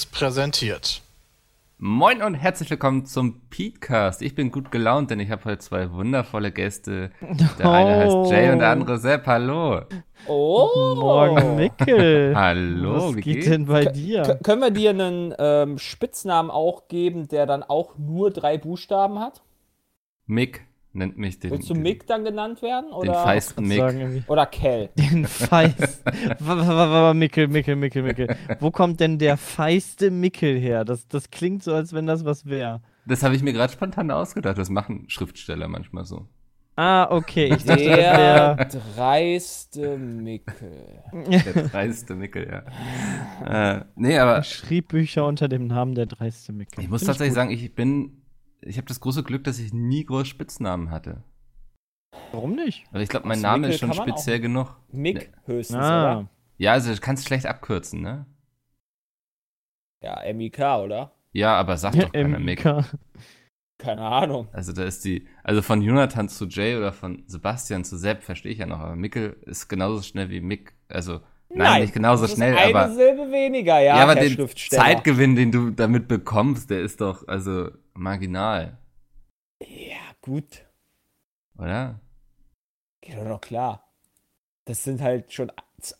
Seriös präsentiert. Moin und herzlich willkommen zum Petecast. Ich bin gut gelaunt, denn ich habe heute zwei wundervolle Gäste. Der oh. eine heißt Jay und der andere Sepp. Hallo. Oh. Morgen, Mickel. Hallo, Was wie geht geht's? denn bei dir? K können wir dir einen ähm, Spitznamen auch geben, der dann auch nur drei Buchstaben hat? Mick nennt mich den. Willst du Mick dann genannt werden? Oder, Den feisten Mick. Sagen oder Kell? Den feist. W- w- w- Mickel, Mickel, Mickel, Mickel. Wo kommt denn der feiste Mickel her? Das, das klingt so, als wenn das was wäre. Das habe ich mir gerade spontan ausgedacht. Das machen Schriftsteller manchmal so. Ah, okay. Ich dachte, Der das dreiste Mickel. Der dreiste Mickel, ja. äh, nee, aber wäre. Schrieb Bücher unter dem Namen der dreiste Mickel. ich muss Find tatsächlich gut. sagen, ich bin. Ich habe das große Glück, dass ich nie groß Spitznamen hatte. Warum nicht? Weil ich glaube, mein Aus Name ist schon kann speziell genug. Mick höchstens, Ah, oder? Ja, also du kannst schlecht abkürzen, ne? Ja, M-I-K, oder? Ja, aber sag doch keiner Mick. Keine Ahnung. Also da ist die, also von Jonathan zu Jay oder von Sebastian zu Sepp verstehe ich ja noch, aber Mickel ist genauso schnell wie Mick. Also nein, nicht genauso das schnell, ist eine aber Silbe weniger, ja, ja, aber Herr den. Zeitgewinn, den du damit bekommst, der ist doch also marginal, Ja, gut. oder? Geht doch noch klar. Das sind halt schon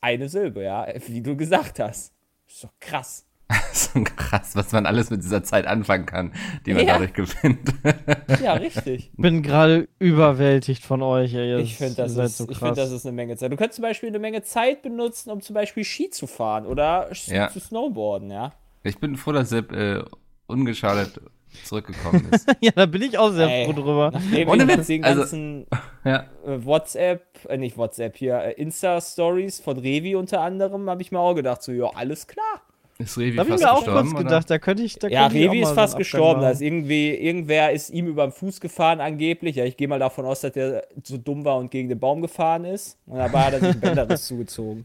eine Silbe, ja, wie du gesagt hast. Ist doch krass. so krass, was man alles mit dieser Zeit anfangen kann, die man Ja. dadurch gewinnt. Ja, richtig. Bin gerade überwältigt von euch. Ey. Ich finde, das, ist, so ich find, das ist eine Menge Zeit. Du könntest zum Beispiel eine Menge Zeit benutzen, um zum Beispiel Ski zu fahren oder Ja. zu snowboarden, ja. ich bin froh, dass Sepp äh, ungeschadet zurückgekommen ist. ja, da bin ich auch sehr Ey. froh drüber. Ohne ich Witz, jetzt den also- ganzen ja, äh, WhatsApp, äh, nicht WhatsApp hier, äh, Insta-Stories von Revi unter anderem, habe ich mir auch gedacht, so, ja, alles klar. Ist Revi Da habe ich fast mir auch was oder? gedacht. Da könnte ich. Da ja, könnte ich auch Revi mal ist so fast Abgang gestorben. Da ist irgendwie, irgendwer ist ihm über den Fuß gefahren, angeblich. Ja, ich gehe mal davon aus, dass der so dumm war und gegen den Baum gefahren ist. Und dabei hat er sich einen Bänderriss zugezogen.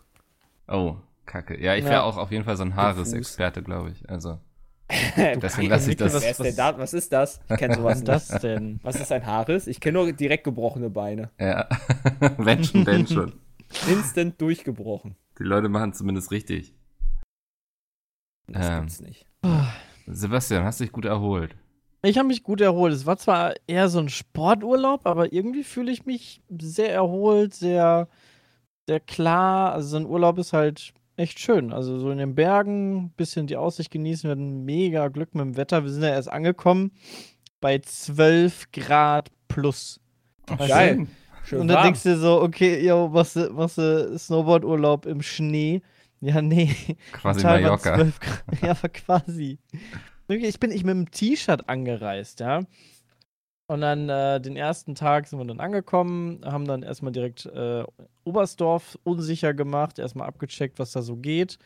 Oh, kacke. Ja, ich Ja. wäre auch auf jeden Fall so ein Haaresexperte, glaube ich. Also, Deswegen lasse ich das. Wer ist denn da? Was ist das? Ich kenne sowas Was ist das nicht. denn? Was ist ein Haares? Ich kenne nur direkt gebrochene Beine. Ja, wenn schon, denn schon. Instant durchgebrochen. Die Leute machen zumindest richtig. Das Ähm. gibt's nicht. Sebastian, hast dich gut erholt. Ich habe mich gut erholt. Es war zwar eher so ein Sporturlaub, aber irgendwie fühle ich mich sehr erholt, sehr, sehr klar. Also so ein Urlaub ist halt echt schön. Also so in den Bergen, bisschen die Aussicht genießen. Wir hatten mega Glück mit dem Wetter. Wir sind ja erst angekommen bei 12 Grad plus. Ach, Geil. schön. Schön Und dann warm. denkst du dir so, okay, yo, machst du, machst du Snowboardurlaub im Schnee? Ja, nee. Quasi Mallorca. 12 Grad. Ja, aber quasi. Ich bin ich mit dem T-Shirt angereist, ja. Und dann äh, den ersten Tag sind wir dann angekommen, haben dann erstmal direkt äh, Oberstdorf unsicher gemacht, erstmal abgecheckt, was da so geht.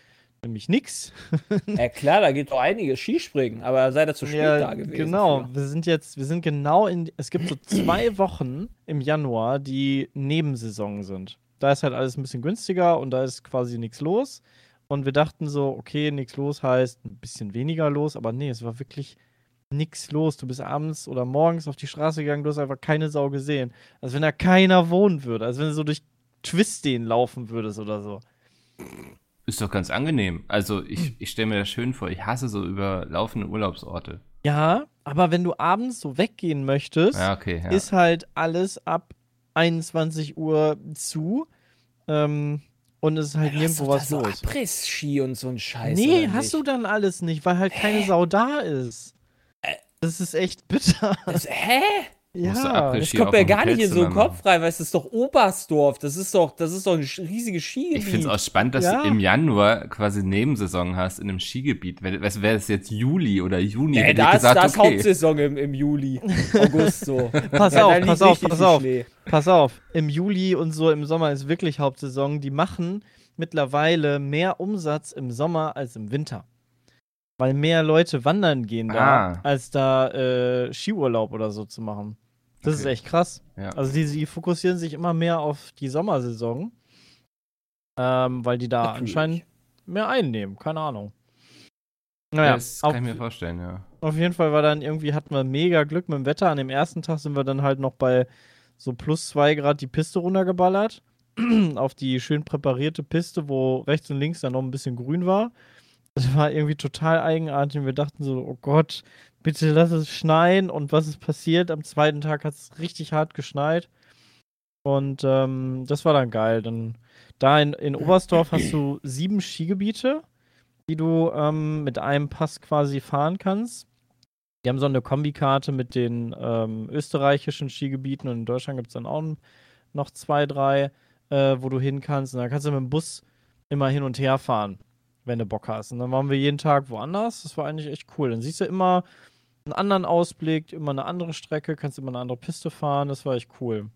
Nämlich nix. Ja klar, da geht doch einiges Skispringen, aber sei da zu spät da gewesen. genau. für. Wir sind jetzt, wir sind genau in, es gibt so zwei Wochen im Januar, die Nebensaison sind. Da ist halt alles ein bisschen günstiger und da ist quasi nichts los. Und wir dachten so, okay, nichts los heißt ein bisschen weniger los, aber nee, es war wirklich nichts los. Du bist abends oder morgens auf die Straße gegangen, du hast einfach keine Sau gesehen. Als wenn da keiner wohnen würde, als wenn du so durch Twistden laufen würdest oder so. Ist doch ganz angenehm. Also Hm. ich, ich stelle mir das schön vor. Ich hasse so überlaufende Urlaubsorte. Ja, aber wenn du abends so weggehen möchtest, Ja, okay. Ja. ist halt alles ab 21 Uhr zu. Ähm, und es ist halt Ja, nirgendwo was so los. Abriss-Ski und so ein Scheiß. nee, hast du dann alles nicht, weil halt keine Sau da ist. Das ist echt bitter. Das, hä? Ja. Das kommt mir gar nicht in so den Hotelzimmer Kopf rein, weil es ist doch Oberstdorf. Das ist doch, das ist doch ein riesiges Skigebiet. Ich finde es auch spannend, dass Ja. du im Januar quasi Nebensaison hast in einem Skigebiet. Wäre wäre es jetzt Juli oder Juni, Nee, da ich ist, gesagt, da ist okay. Hauptsaison im, im Juli, August so. Pass Ja, auf, pass auf, pass auf. Schnee. Pass auf, im Juli und so im Sommer ist wirklich Hauptsaison. Die machen mittlerweile mehr Umsatz im Sommer als im Winter. Weil mehr Leute wandern gehen da, Ah. als da äh, Skiurlaub oder so zu machen. Das ist Okay. echt krass. Ja. Also die, die fokussieren sich immer mehr auf die Sommersaison, ähm, weil die da Natürlich. anscheinend mehr einnehmen. Keine Ahnung. Naja, das auf, kann ich mir vorstellen, ja. auf jeden Fall war dann irgendwie, hatten wir mega Glück mit dem Wetter. An dem ersten Tag sind wir dann halt noch bei so plus zwei Grad die Piste runtergeballert. auf die schön präparierte Piste, wo rechts und links dann noch ein bisschen grün war. Das war irgendwie total eigenartig. Und wir dachten so, oh Gott, bitte lass es schneien. Und was ist passiert? Am zweiten Tag hat es richtig hart geschneit. Und ähm, das war dann geil. Dann da in, in Oberstdorf hast du sieben Skigebiete, die du ähm, mit einem Pass quasi fahren kannst. Die haben so eine Kombikarte mit den ähm, österreichischen Skigebieten und in Deutschland gibt es dann auch noch zwei, drei, äh, wo du hin kannst. Und da kannst du mit dem Bus immer hin und her fahren, wenn du Bock hast. Und dann waren wir jeden Tag woanders. Das war eigentlich echt cool. Dann siehst du immer einen anderen Ausblick, immer eine andere Strecke, kannst immer eine andere Piste fahren. Das war echt cool.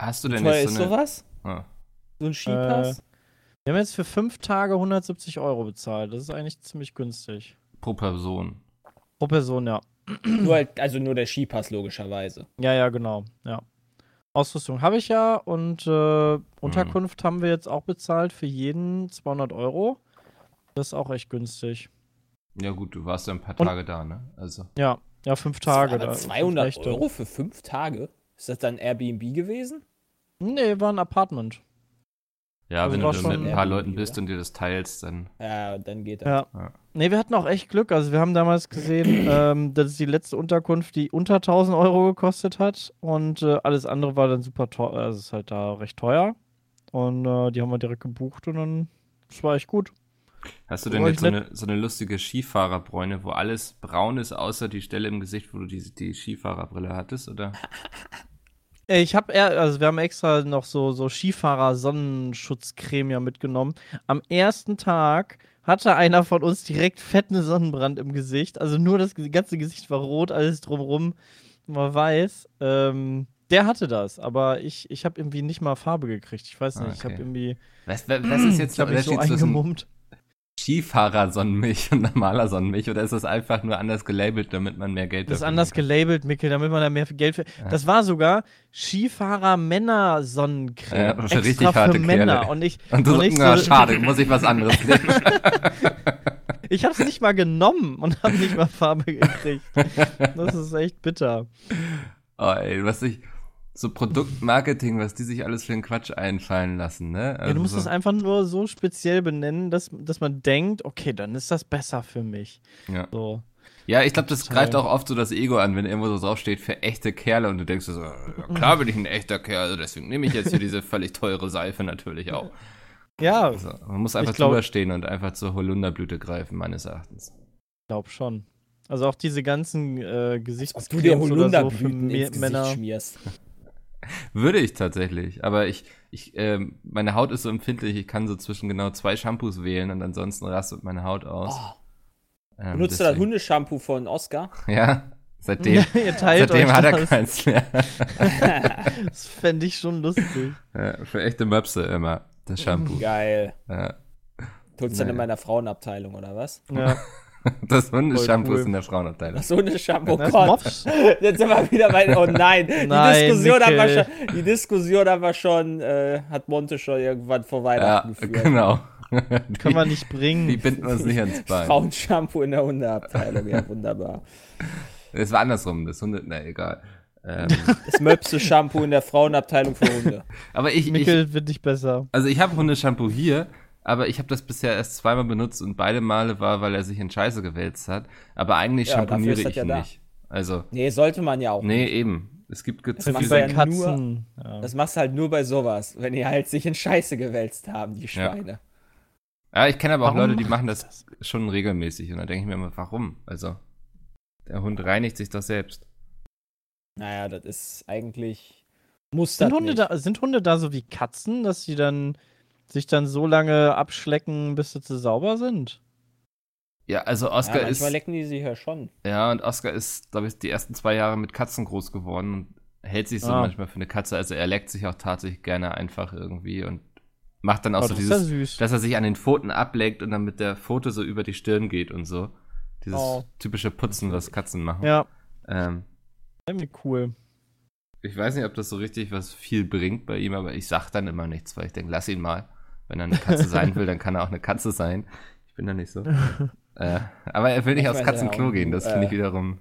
Hast du denn jetzt ist so eine. sowas? Ah. So ein Skipass? Äh, Wir haben jetzt für fünf Tage 170 Euro bezahlt. Das ist eigentlich ziemlich günstig. Pro Person. Pro Person, ja. nur halt, also nur der Skipass, logischerweise. Ja, ja, genau. Ja. Ausrüstung habe ich ja und äh, Unterkunft haben wir jetzt auch bezahlt für jeden 200 Euro. Das ist auch echt günstig. Ja, gut, du warst ja ein paar Und- Tage da, ne? Also. Ja, ja, fünf Tage. Aber da- 200 Nächte. Euro für fünf Tage? Ist das dann Airbnb gewesen? Nee, war ein Apartment. Ja, Also wenn du mit ein paar Leuten bist oder? und dir das teilst, dann. Ja, dann geht das. Ja. Ja. Nee, wir hatten auch echt Glück. Also wir haben damals gesehen, ähm, das ist die letzte Unterkunft, die unter 1000 Euro gekostet hat. Und äh, alles andere war dann super teuer. Also es ist halt da recht teuer. Und äh, die haben wir direkt gebucht und dann, das war echt gut. Hast du denn jetzt so eine, so eine lustige Skifahrerbräune, wo alles braun ist, außer die Stelle im Gesicht, wo du die, die Skifahrerbrille hattest, oder? Äh, Ich habe eher, also wir haben extra noch so, so Skifahrer-Sonnenschutzcreme ja mitgenommen. Am ersten Tag hatte einer von uns direkt fetten Sonnenbrand im Gesicht. Also nur das ganze Gesicht war rot, alles drumrum war weiß. Ähm, der hatte das, aber ich, ich habe irgendwie nicht mal Farbe gekriegt. Ich weiß Ah, nicht, ich habe okay. irgendwie, Was, was was ist jetzt ich der mich so zwischen eingemummt. Skifahrer-Sonnenmilch und normaler Sonnenmilch? Oder ist das einfach nur anders gelabelt, damit man mehr Geld Das ist anders kriegt? gelabelt, Mikkel, damit man da mehr Geld für. Das war sogar Skifahrer-Männer-Sonnencreme. Ja, für extra richtig harte für Männer. Kerle. Und ich, Und du und ich na, so- schade, muss ich was anderes nehmen. Ich habe es nicht mal genommen und habe nicht mal Farbe gekriegt. Das ist echt bitter. oh, ey, was ich, so Produktmarketing, was die sich alles für einen Quatsch einfallen lassen, ne? ja, du musst so, es einfach nur so speziell benennen, dass, dass man denkt, okay, dann ist das besser für mich. ja. So. Ja, ich glaube, das Total. greift auch oft so das Ego an, wenn irgendwo so draufsteht, für echte Kerle und du denkst so, ja, klar bin ich ein echter Kerl, also deswegen nehme ich jetzt hier diese völlig teure Seife natürlich auch. Ja, Also, man muss einfach glaub- drüber stehen und einfach zur Holunderblüte greifen, meines Erachtens. ich glaube schon. Also auch diese ganzen äh, Ob du dir oder so für Holunderblüten ins Gesicht Männer. schmierst. Würde ich tatsächlich, aber ich, ich, ähm, meine Haut ist so empfindlich, ich kann so zwischen genau zwei Shampoos wählen und ansonsten rastet meine Haut aus. Oh, Ähm, benutzt du das Hundeshampoo von Oscar? Ja, seitdem, ihr teilt seitdem hat er das. keins mehr. Das fände ich schon lustig. Ja, für echte Möpse immer, das Shampoo. Geil. Ja. Tut's dann Nee. in meiner Frauenabteilung, oder was? Ja. Das Hundeshampoo Voll cool. ist in der Frauenabteilung. Das Hundeshampoo, oh Das Gott. Mops. Jetzt sind wir wieder bei. Oh nein, die Nein, Diskussion haben wir schon. Die Diskussion haben wir schon, äh, hat Monte schon irgendwann vor Ja, Weihnachten geführt. genau. Kann man nicht bringen. Die binden uns nicht ans Bein. Frauenshampoo in der Hundeabteilung, ja, wunderbar. Es war andersrum, das Hunde, na egal. Ähm, Das Möpse-Shampoo in der Frauenabteilung für Hunde. aber ich, ich, Mikkel wird nicht besser. also ich habe Hundeshampoo hier, aber ich habe das bisher erst zweimal benutzt und beide Male war, weil er sich in Scheiße gewälzt hat. Aber eigentlich Ja, schamponiere das ich ja ihn da. nicht. Also, Nee, sollte man ja auch. nee, eben. Es gibt Das zu machst ja bei nur- Katzen. Ja. Das machst du halt nur bei sowas, wenn die halt sich in Scheiße gewälzt haben, die Schweine. Ja, ich kenne aber auch Warum Leute, die machen das schon regelmäßig und da denke ich mir immer, warum? Also, der Hund reinigt sich doch selbst. Naja, das ist eigentlich. Muss das Sind Hunde, nicht. da, sind Hunde da so wie Katzen, dass sie dann sich dann so lange abschlecken, bis sie zu sauber sind? Ja, also ja, Oscar manchmal ist. lecken die sich ja schon. Ja, und Oscar ist, glaube ich, die ersten zwei Jahre mit Katzen groß geworden und hält sich so Ah. manchmal für eine Katze. Also er leckt sich auch tatsächlich gerne einfach irgendwie und macht dann auch Oh, so das ist ja dieses, süß. dass er sich an den Pfoten ableckt und dann mit der Pfote so über die Stirn geht und so. Dieses Oh. typische Putzen, was Katzen machen. Ja, Ähm, irgendwie cool. Ich weiß nicht, ob das so richtig was viel bringt bei ihm, aber ich sag dann immer nichts, weil ich denke, lass ihn mal. Wenn er eine Katze sein will, dann kann er auch eine Katze sein. Ich bin da nicht so. äh, aber er will nicht Ich aufs Katzenklo gehen, das äh, finde ich wiederum.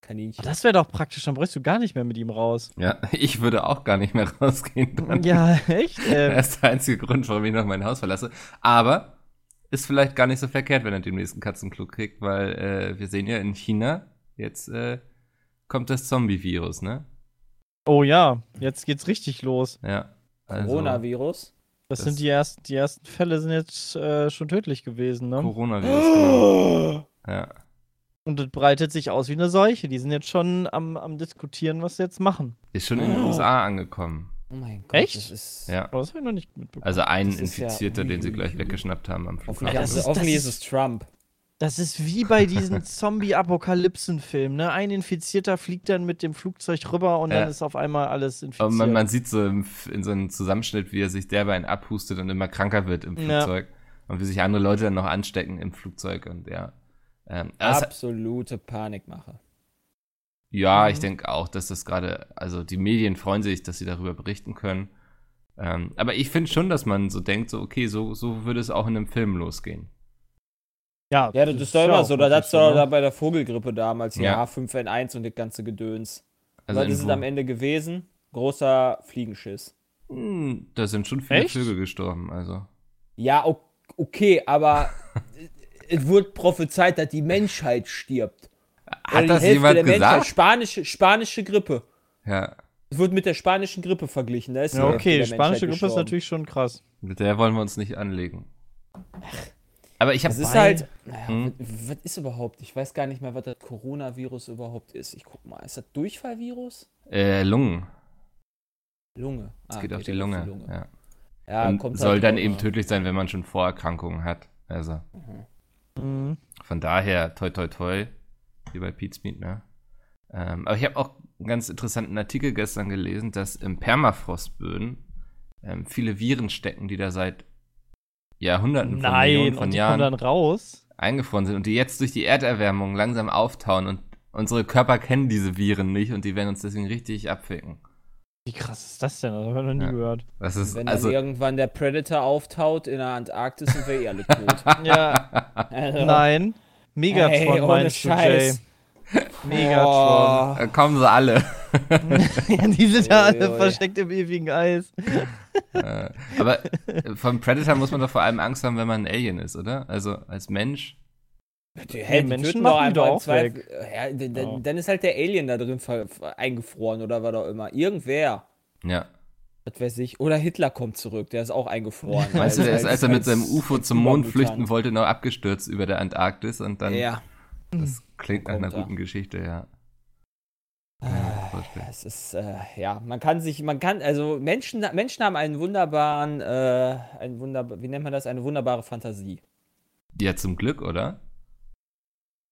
Kaninchen. Das wäre doch praktisch, dann bräuchst du gar nicht mehr mit ihm raus. Ja, ich würde auch gar nicht mehr rausgehen. Dann. Ja, echt? Das Ähm, ist der einzige Grund, warum ich noch mein Haus verlasse. Aber ist vielleicht gar nicht so verkehrt, wenn er demnächst einen Katzenklo kriegt, weil äh, wir sehen ja in China, jetzt äh, kommt das Zombie-Virus, ne? Oh ja, jetzt geht's richtig los. Ja. Also, Coronavirus. Das, Das- sind die ersten, die ersten Fälle sind jetzt äh, schon tödlich gewesen, ne? Coronavirus. genau. Ja. Und das breitet sich aus wie eine Seuche. Die sind jetzt schon am, am diskutieren, was sie jetzt machen. Ist schon in den USA angekommen. Oh mein Gott. Echt? Das ist, Ja. Aber das habe ich noch nicht mitbekommen. Also ein ist ja- Infizierter, den sie gleich weggeschnappt haben am Hoffentlich, Flughafen. das ist- hoffentlich das ist ist- es Trump. Das ist wie bei diesen Zombie-Apokalypsen-Filmen, ne? Ein Infizierter fliegt dann mit dem Flugzeug rüber und Ja. dann ist auf einmal alles infiziert. Aber man, man sieht so im, in so einem Zusammenschnitt, wie er sich derbe einen abhustet und immer kranker wird im Ja. Flugzeug. Und wie sich andere Leute dann noch anstecken im Flugzeug und ja. Ähm, Absolute Panikmache. ja, Mhm. ich denke auch, dass das gerade, also die Medien freuen sich, dass sie darüber berichten können. Ähm, aber ich finde schon, dass man so denkt, so, okay, so, so würde es auch in einem Film losgehen. Ja, Ja, das ist doch immer so. Da wirklich hat's doch da bei der Vogelgrippe damals, Ja. ja, H5N1 und das ganze Gedöns. Also Was ist es irgendwo- am Ende gewesen? Großer Fliegenschiss. Hm, da sind schon viele Echt? Vögel gestorben, also. Ja, okay, aber es wurde prophezeit, dass die Menschheit stirbt. Oder Hat die das Hälfte jemand der Menschheit. gesagt? Spanische, spanische Grippe. Ja, Es wird mit der spanischen Grippe verglichen. Da ist die Ja, okay, spanische Grippe ist natürlich schon krass. mit der wollen wir uns nicht anlegen. Aber ich habe Es ist halt, naja, Hm? was, was ist überhaupt? Ich weiß gar nicht mehr, was das Coronavirus überhaupt ist. Ich guck mal, ist das Durchfallvirus? äh, Lungen. Lunge. Es Ah, geht auf die dann Lunge. Ja. Ja, kommt soll halt dann eben tödlich sein, wenn man schon Vorerkrankungen hat. Also Mhm. von daher, toi toi toi, wie bei Pete's Meat, ne? Ähm, aber ich habe auch einen ganz interessanten Artikel gestern gelesen, dass im Permafrostböden ähm, viele Viren stecken, die da seit Jahrhunderten von Nein, Millionen von und die Jahren dann raus. eingefroren sind und die jetzt durch die Erderwärmung langsam auftauen und unsere Körper kennen diese Viren nicht und die werden uns deswegen richtig abficken. Wie krass ist das denn? Das habe ich noch nie Ja. gehört. Das ist Wenn also dann irgendwann der Predator auftaut in der Antarktis, sind wir eh alle tot. Ja, Also, nein. Megatron Ey, ohne meinst du, Jay. Scheiß. Megatron. da kommen sie alle. ja, die sind ja alle versteckt im ewigen Eis. Äh, aber vom Predator muss man doch vor allem Angst haben, wenn man ein Alien ist, oder? Also als Mensch. Die, hey, die Menschen machen doch die einfach doch im auch Zweifel- weg. Ja, d- d- Ja. Dann ist halt der Alien da drin eingefroren oder was auch immer. Irgendwer. Ja. Was weiß ich. Oder Hitler kommt zurück, der ist auch eingefroren. Weißt du, der ist, als er mit seinem UFO zum Mond flüchten wollte, noch abgestürzt über der Antarktis und dann. Ja. Das klingt nach einer er. guten Geschichte, ja. Ah, vorstellen. Es ist, äh, ja, man kann sich, man kann, also Menschen, Menschen haben einen wunderbaren, äh, ein wunderbar, wie nennt man das, eine wunderbare Fantasie. Ja, zum Glück, oder?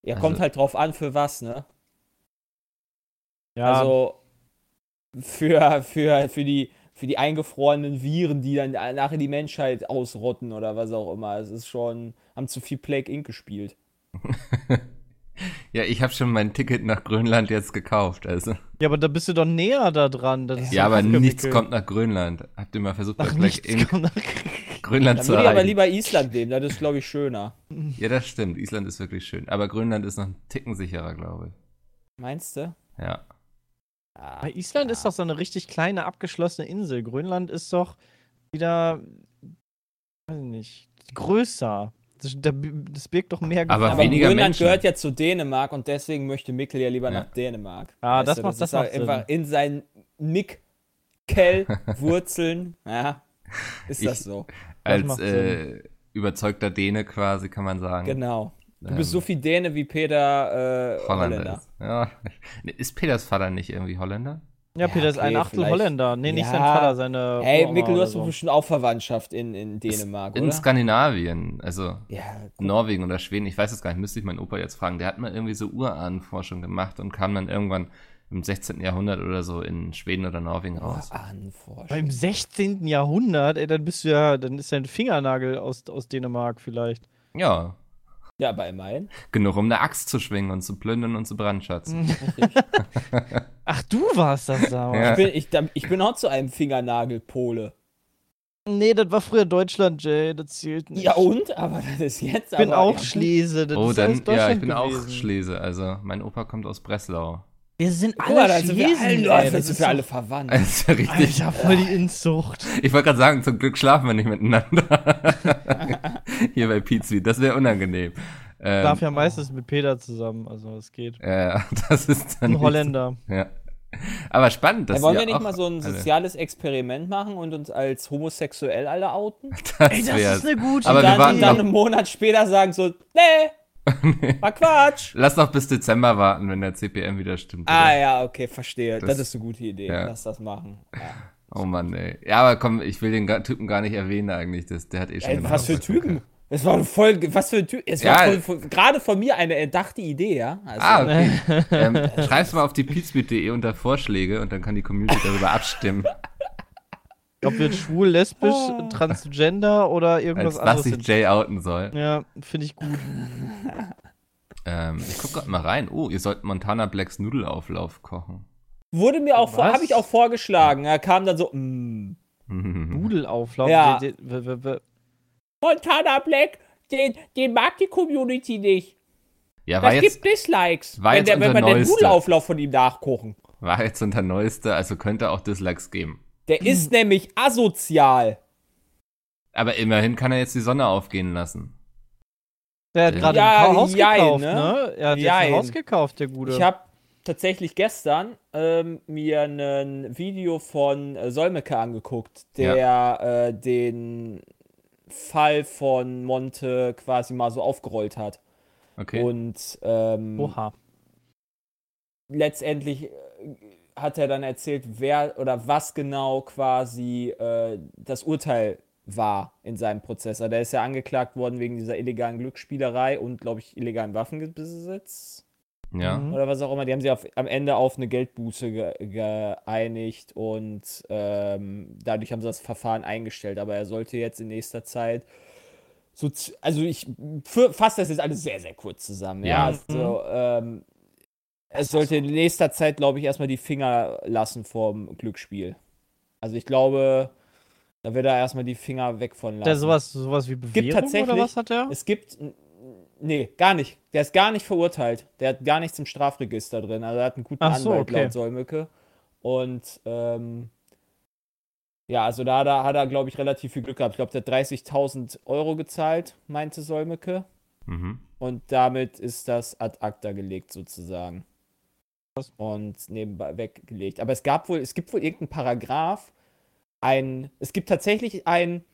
Ja, Also- kommt halt drauf an, für was, ne? Ja, Also für, für, für, die, für die eingefrorenen Viren, die dann nachher die Menschheit ausrotten oder was auch immer. Es ist schon, haben zu viel Plague Inc. gespielt. Ja, ich habe schon mein Ticket nach Grönland jetzt gekauft, also. ja, aber da bist du doch näher da dran. Ja, aber nichts kommt nach Grönland. Habt ihr mal versucht, Ach, Ink kommt nach Grönland Dann zu würde ich aber erreichen? lieber Island nehmen, das ist, glaube ich, schöner. Ja, das stimmt. Island ist wirklich schön. Aber Grönland ist noch ein Ticken sicherer, glaube ich. Meinst du? Ja. Ah, Bei Island ist doch so eine richtig kleine, abgeschlossene Insel. Grönland ist doch wieder, weiß ich nicht, größer. Das, da- das birgt doch mehr Aber aber weniger Grönland Menschen. gehört ja zu Dänemark und deswegen möchte Mikkel ja lieber Ja. nach Dänemark. Ah, Weißt das du, macht- das halt macht Sinn. einfach in seinen Mikkel-Wurzeln, ja, ist Ich- das so. Als macht äh, überzeugter Däne quasi, kann man sagen. Genau. Du Ähm, bist so viel Däne wie Peter äh, Holländer. Holländer. Ist. Ja. Ist Peters Vater nicht irgendwie Holländer? Ja, Ja, Peter ist okay, ein Achtel vielleicht. Holländer. Nee, nicht Ja. sein Vater, seine. Hey, Mikkel, du hast doch so. bestimmt auch Verwandtschaft in, in Dänemark, In oder? Skandinavien, also Ja, Norwegen oder Schweden, ich weiß es gar nicht, müsste ich meinen Opa jetzt fragen. Der hat mal irgendwie so Urahnenforschung gemacht und kam dann irgendwann im 16. Jahrhundert oder so in Schweden oder Norwegen raus. Anforschung. Beim 16. Jahrhundert, ey, dann bist du ja, dann ist dein Fingernagel aus, aus Dänemark vielleicht. Ja, Ja, bei immerhin. genug, um eine Axt zu schwingen und zu plündern und zu brandschatzen. Ach, du warst das damals. Ja. Ich bin, ich, ich bin auch zu einem Fingernagel-Pole. Nee, das war früher Deutschland, Jay, das zählt nicht. Ja, und? Aber das ist jetzt Ich bin aber. auch Schlese, das Oh, ist dann, ja, ich bin auch gewesen. Schlese. Also, mein Opa kommt aus Breslau. Wir sind Guck mal, alle da sind wir Chinesen, alle, ey, das sind ist wir alle verwandt. Das ist ja richtig. Alter, voll die Inzucht. Ich wollte gerade sagen, zum Glück schlafen wir nicht miteinander. Hier bei Pizzi, das wäre unangenehm. Ähm, Darf ja meistens mit Peter zusammen, also es geht. Ja, das ist dann. Ein Holländer. Ja. Aber spannend, dass Ja, wollen wir nicht auch mal so ein soziales Experiment machen und uns als homosexuell alle outen? Das Ey, das wär's. ist eine gute Aber und wir dann, und dann einen Monat später sagen so, nee, war Quatsch. Lass noch bis Dezember warten, wenn der CPM wieder stimmt. Ah oder? ja, okay, verstehe. Das, Das- ist eine gute Idee. ja. Lass das machen. Ja. Oh Mann, ey. Ja, aber komm, ich will den Typen gar nicht erwähnen eigentlich. Das, der hat eh schon. Ey, was für Typen? Es war voll, was für ein Typ. Es Ja. war voll, gerade von mir eine erdachte Idee, ja. Also, Ah, okay. ähm, schreib's mal auf die pizmeet.de unter Vorschläge und dann kann die Community darüber abstimmen, Ob wir jetzt schwul, lesbisch, Ah. transgender oder irgendwas als was anderes sich sind. Jay outen soll. Ja, finde ich gut. Ähm, ich guck grad mal rein. Oh, ihr sollt Montana Blacks Nudelauflauf kochen. wurde mir auch, Was? habe ich auch vorgeschlagen. Er kam dann so, mm, Nudelauflauf. Ja. Montana Black, den, den mag die Community nicht. Ja, war Das jetzt, gibt Dislikes, war wenn, der, wenn wir den. Nudelauflauf von ihm nachgucken. war jetzt unter Neueste, also könnte auch Dislikes geben. Der ist nämlich asozial. Aber immerhin kann er jetzt die Sonne aufgehen lassen. Der hat Ja. gerade Ja, ein Haus jein, gekauft, ne? ne? Er hat jetzt Jein. ein Haus gekauft, der Gute. Ich habe tatsächlich gestern ähm, mir ein Video von äh, Solmecke angeguckt, der äh, den Fall von Monte quasi mal so aufgerollt hat. Okay. Und ähm, Oha. letztendlich äh, hat er dann erzählt, wer oder was genau quasi äh, das Urteil war in seinem Prozess. Also der ist ja angeklagt worden wegen dieser illegalen Glücksspielerei und, glaube ich, illegalen Waffenbesitz ja. Mhm. oder was auch immer. Die haben sich auf, am Ende auf eine Geldbuße ge geeinigt und ähm, dadurch haben sie das Verfahren eingestellt. Aber er sollte jetzt in nächster Zeit so, z- also ich fasse das jetzt alles sehr, sehr kurz zusammen. Ja, Ja. also ähm, es sollte in nächster Zeit, glaube ich, erstmal die Finger lassen vom Glücksspiel. Also ich glaube, da wird er erstmal die Finger weg von lassen. Der sowas, sowas wie Bewährung tatsächlich- oder was hat er? Es gibt. Nee, gar nicht. Der ist gar nicht verurteilt. Der hat gar nichts im Strafregister drin. Also er hat einen guten Ach so, Anwalt okay. laut Solmücke. Und ähm, ja, also da, da hat er, glaube ich, relativ viel Glück gehabt. Ich glaube, der hat 30.000 Euro gezahlt, meinte Solmücke. Mhm. Und damit ist das ad acta gelegt, sozusagen. Und nebenbei weggelegt. Aber es gab wohl, es gibt wohl irgendeinen Paragraph, ein, es gibt tatsächlich ein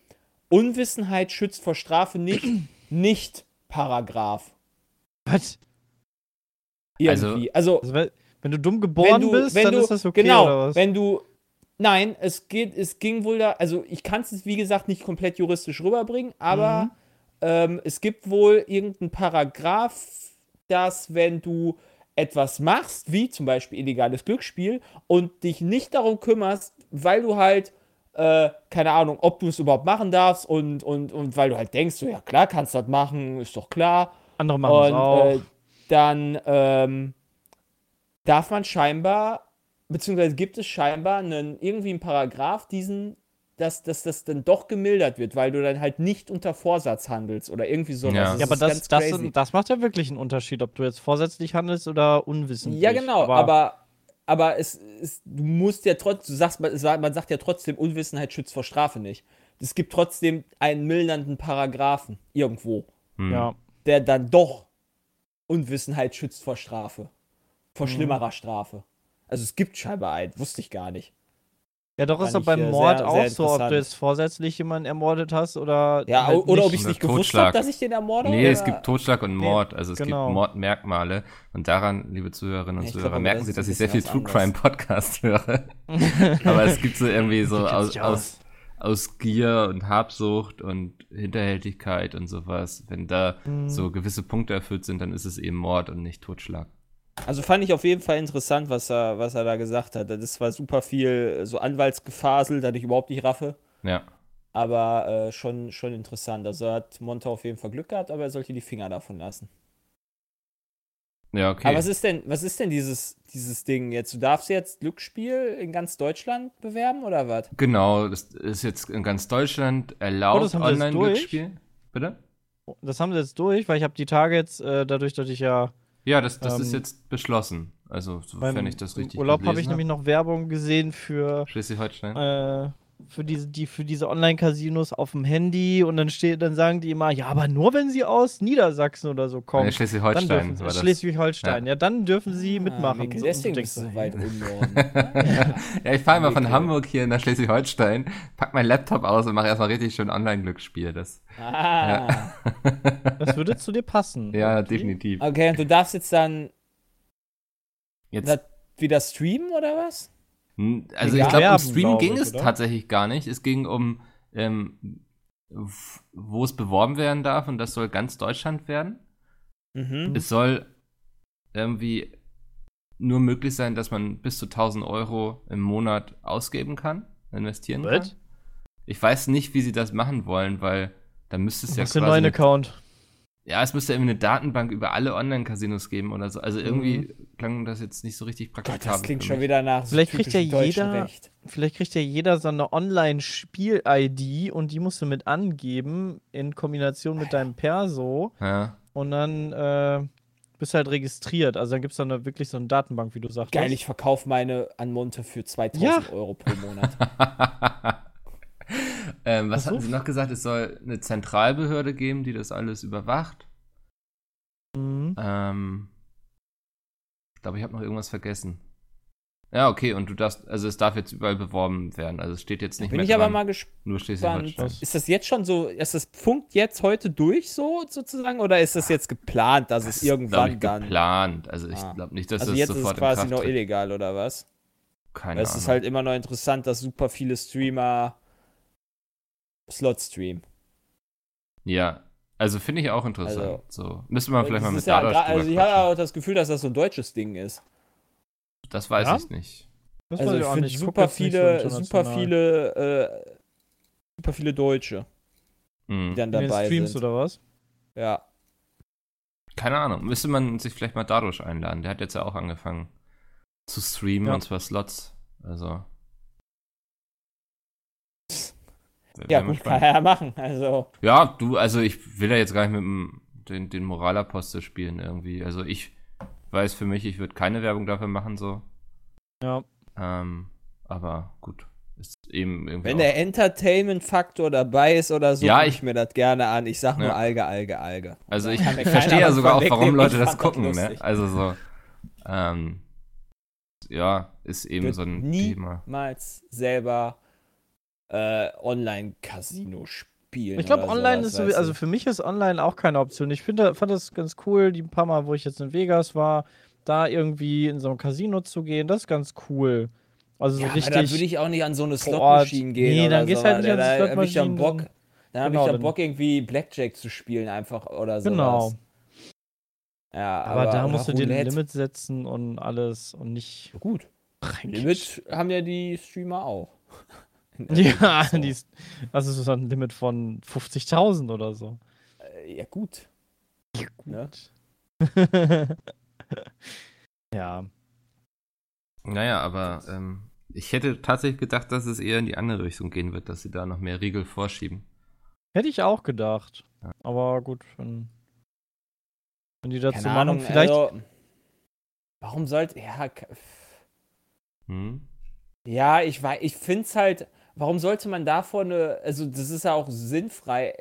Unwissenheit schützt vor Strafe nicht, nicht Paragraph. Was? Irgendwie. Also, Also, wenn, wenn du dumm geboren bist, dann ist das okay, genau, oder was? wenn du, nein, es geht, es ging wohl da, also ich kann es, wie gesagt, nicht komplett juristisch rüberbringen, aber Mhm. ähm, es gibt wohl irgendeinen Paragraph, dass wenn du etwas machst, wie zum Beispiel illegales Glücksspiel, und dich nicht darum kümmerst, weil du halt, äh, keine Ahnung, ob du es überhaupt machen darfst und, und, und weil du halt denkst, so, ja klar, kannst du das machen, ist doch klar, Andere machen es und auch. äh, dann ähm, darf man scheinbar, beziehungsweise gibt es scheinbar einen, irgendwie einen Paragraph, diesen, dass, dass das dann doch gemildert wird, weil du dann halt nicht unter Vorsatz handelst oder irgendwie sowas. Ja. ja, aber das, ganz das, crazy. das macht ja wirklich einen Unterschied, ob du jetzt vorsätzlich handelst oder unwissentlich. Ja, genau, aber, aber, es, es, du musst ja trotzdem, du sagst, man, sagt ja trotzdem, Unwissenheit schützt vor Strafe nicht. Es gibt trotzdem einen mildernden Paragraphen irgendwo, Hm. Ja. der dann doch Unwissenheit schützt vor Strafe. Vor Mhm. schlimmerer Strafe. Also es gibt scheinbar einen, wusste ich gar nicht. Ja, doch ist doch beim äh, Mord sehr- auch sehr so, ob du jetzt vorsätzlich jemanden ermordet hast oder. Ja, halt oder ob ich es nicht gewusst habe, dass ich den ermorde. Nee, oder? es gibt Totschlag und Mord. Also es genau. gibt Mordmerkmale. Und daran, liebe Zuhörerinnen und Ich Zuhörer, glaube, merken Sie, dass ich sehr viel True Crime Podcast höre. Aber es gibt so irgendwie so aus, aus, aus Gier und Habsucht und Hinterhältigkeit und sowas. Wenn da Mhm. so gewisse Punkte erfüllt sind, dann ist es eben Mord und nicht Totschlag. Also fand ich auf jeden Fall interessant, was er, was er da gesagt hat. Das war super viel so Anwaltsgefasel, das ich überhaupt nicht raffe. Ja. Aber äh, schon, schon interessant. Also hat Monte auf jeden Fall Glück gehabt, aber er sollte die Finger davon lassen. Ja, okay. Aber was ist denn, was ist denn dieses, dieses Ding jetzt? Du darfst jetzt Glücksspiel in ganz Deutschland bewerben oder was? Genau, das ist jetzt in ganz Deutschland erlaubt, Oh, sie jetzt Online-Glücksspiel. Bitte? Das haben sie jetzt durch, weil ich habe die Tage jetzt, äh, dadurch, dass ich ja Ja, das, das ist Ähm, jetzt beschlossen. Also, sofern ich das richtig Urlaub habe ich gelesen nämlich noch Werbung gesehen für, Schleswig-Holstein. äh, für diese, die, für diese Online-Casinos auf dem Handy und dann steht, dann sagen die immer, ja, aber nur wenn sie aus Niedersachsen oder so kommen. Nee, Dann Schleswig-Holstein das. Schleswig-Holstein, ja. dann dürfen sie mitmachen. Ah, Mikkel, So, deswegen und bist du denkst so weit unten. Ja, ich fahre immer von. Hamburg hier nach Schleswig-Holstein, pack meinen Laptop aus und mache erstmal richtig schön Online-Glücksspiel. Das, ah. Das würde zu dir passen. ja, irgendwie. definitiv. Okay, und du darfst jetzt dann Jetzt, wieder streamen oder was? Also ich glaube, um Stream glaub ging es oder? tatsächlich gar nicht. Es ging um, ähm, wo es beworben werden darf und das soll ganz Deutschland werden. Mhm. Es soll irgendwie nur möglich sein, dass man bis zu 1000 Euro im Monat ausgeben kann, investieren kann. Was? Ich weiß nicht, wie sie das machen wollen, weil da müsste es ja quasi einen neuen Account? Ja, es müsste irgendwie eine Datenbank über alle Online-Casinos geben oder so. Also irgendwie Mhm. klang das jetzt nicht so richtig Gott, praktikabel. das klingt schon wieder nach so Vielleicht kriegt ja jeder- Recht. Vielleicht kriegt ja jeder so eine Online-Spiel-ID und die musst du mit angeben in Kombination mit deinem Perso Ja. und dann äh, bist du halt registriert. Also dann gibt es dann eine, wirklich so eine Datenbank, wie du sagst. Geil, ich verkaufe meine Anmonte für 2000 Ja. Euro pro Monat. ähm, was Ach so. hatten sie noch gesagt? Es soll eine Zentralbehörde geben, die das alles überwacht. Mhm. Ähm, ich glaube, ich habe noch irgendwas vergessen. Ja, okay, und du darfst, also es darf jetzt überall beworben werden. Also es steht jetzt nicht bin mehr ich aber dran, mal gespannt. Ist das jetzt schon so, ist das Punkt jetzt heute durch so sozusagen oder ist das jetzt geplant, dass Das es irgendwann ich, dann. geplant. Also ich Ah. glaube nicht, dass Also das jetzt ist es sofort quasi noch illegal oder was? Keine Weil es Ahnung. ist halt immer noch interessant, dass super viele Streamer Slot streamen. ja, also finde ich auch interessant. Also- so müsste man vielleicht mal mit ja drüber Also ich habe quatschen. auch das Gefühl, dass das so ein deutsches Ding ist. Das weiß Ja? ich nicht. Das Also ich auch finde super so viele, super viele, äh, super viele Deutsche, Hm. die dann In den dabei Streams sind. oder was? Ja. Keine Ahnung. Müsste man sich vielleicht mal Dadosh einladen. Der hat jetzt ja auch angefangen zu streamen Ja. und zwar Slots. Also. Ja, gut, kann spannend. er ja machen. Also, Ja, du, also ich will ja jetzt gar nicht mit dem, den, den Moralapostel spielen irgendwie. Also ich weiß für mich, ich würde keine Werbung dafür machen, so. Ja. Ähm, aber gut. Ist eben irgendwie. wenn der Entertainment-Faktor dabei ist oder so, Ja, ich- mir das gerne an. Ich sag nur Ja. Alge, Alge, Alge. Also Da ich kann verstehe ja sogar auch, warum. Leute das gucken, ne? lustig. Also so. Ähm, ja, ist eben so ein Thema. niemals selber äh, Online-Casino spielen. Ich glaube, online sowas, ist so, also für mich ist online auch keine Option. Ich finde, fand das ganz cool, die paar Mal, wo ich jetzt in Vegas war, da irgendwie in so ein Casino zu gehen, das ist ganz cool. Also so ja, aber dann würde richtig. ich auch nicht an so eine Slot-Maschine gehen. Nee, dann gehst so, halt nicht an da hab ich dann Bock. dann- Dann habe Genau, ich dann dann- Bock, irgendwie Blackjack zu spielen, einfach oder so. Genau. Ja, Aber, aber, da musst du dir ein. Limit setzen und alles und nicht Gut. Limit haben ja die Streamer auch. Ja, so. die ist, also so ein Limit von 50.000 oder so. Äh, Ja, gut. Ne? ja. Naja, aber ähm, ich hätte tatsächlich gedacht, dass es eher in die andere Richtung gehen wird, dass sie da noch mehr Riegel vorschieben. Hätte ich auch gedacht. Ja. Aber gut, wenn, wenn die dazu Ahnung, vielleicht. also, warum sollte. Ja, Hm? ja ich weiß, ich finde es halt. Warum sollte man davor eine. Also, das ist ja auch sinnfrei.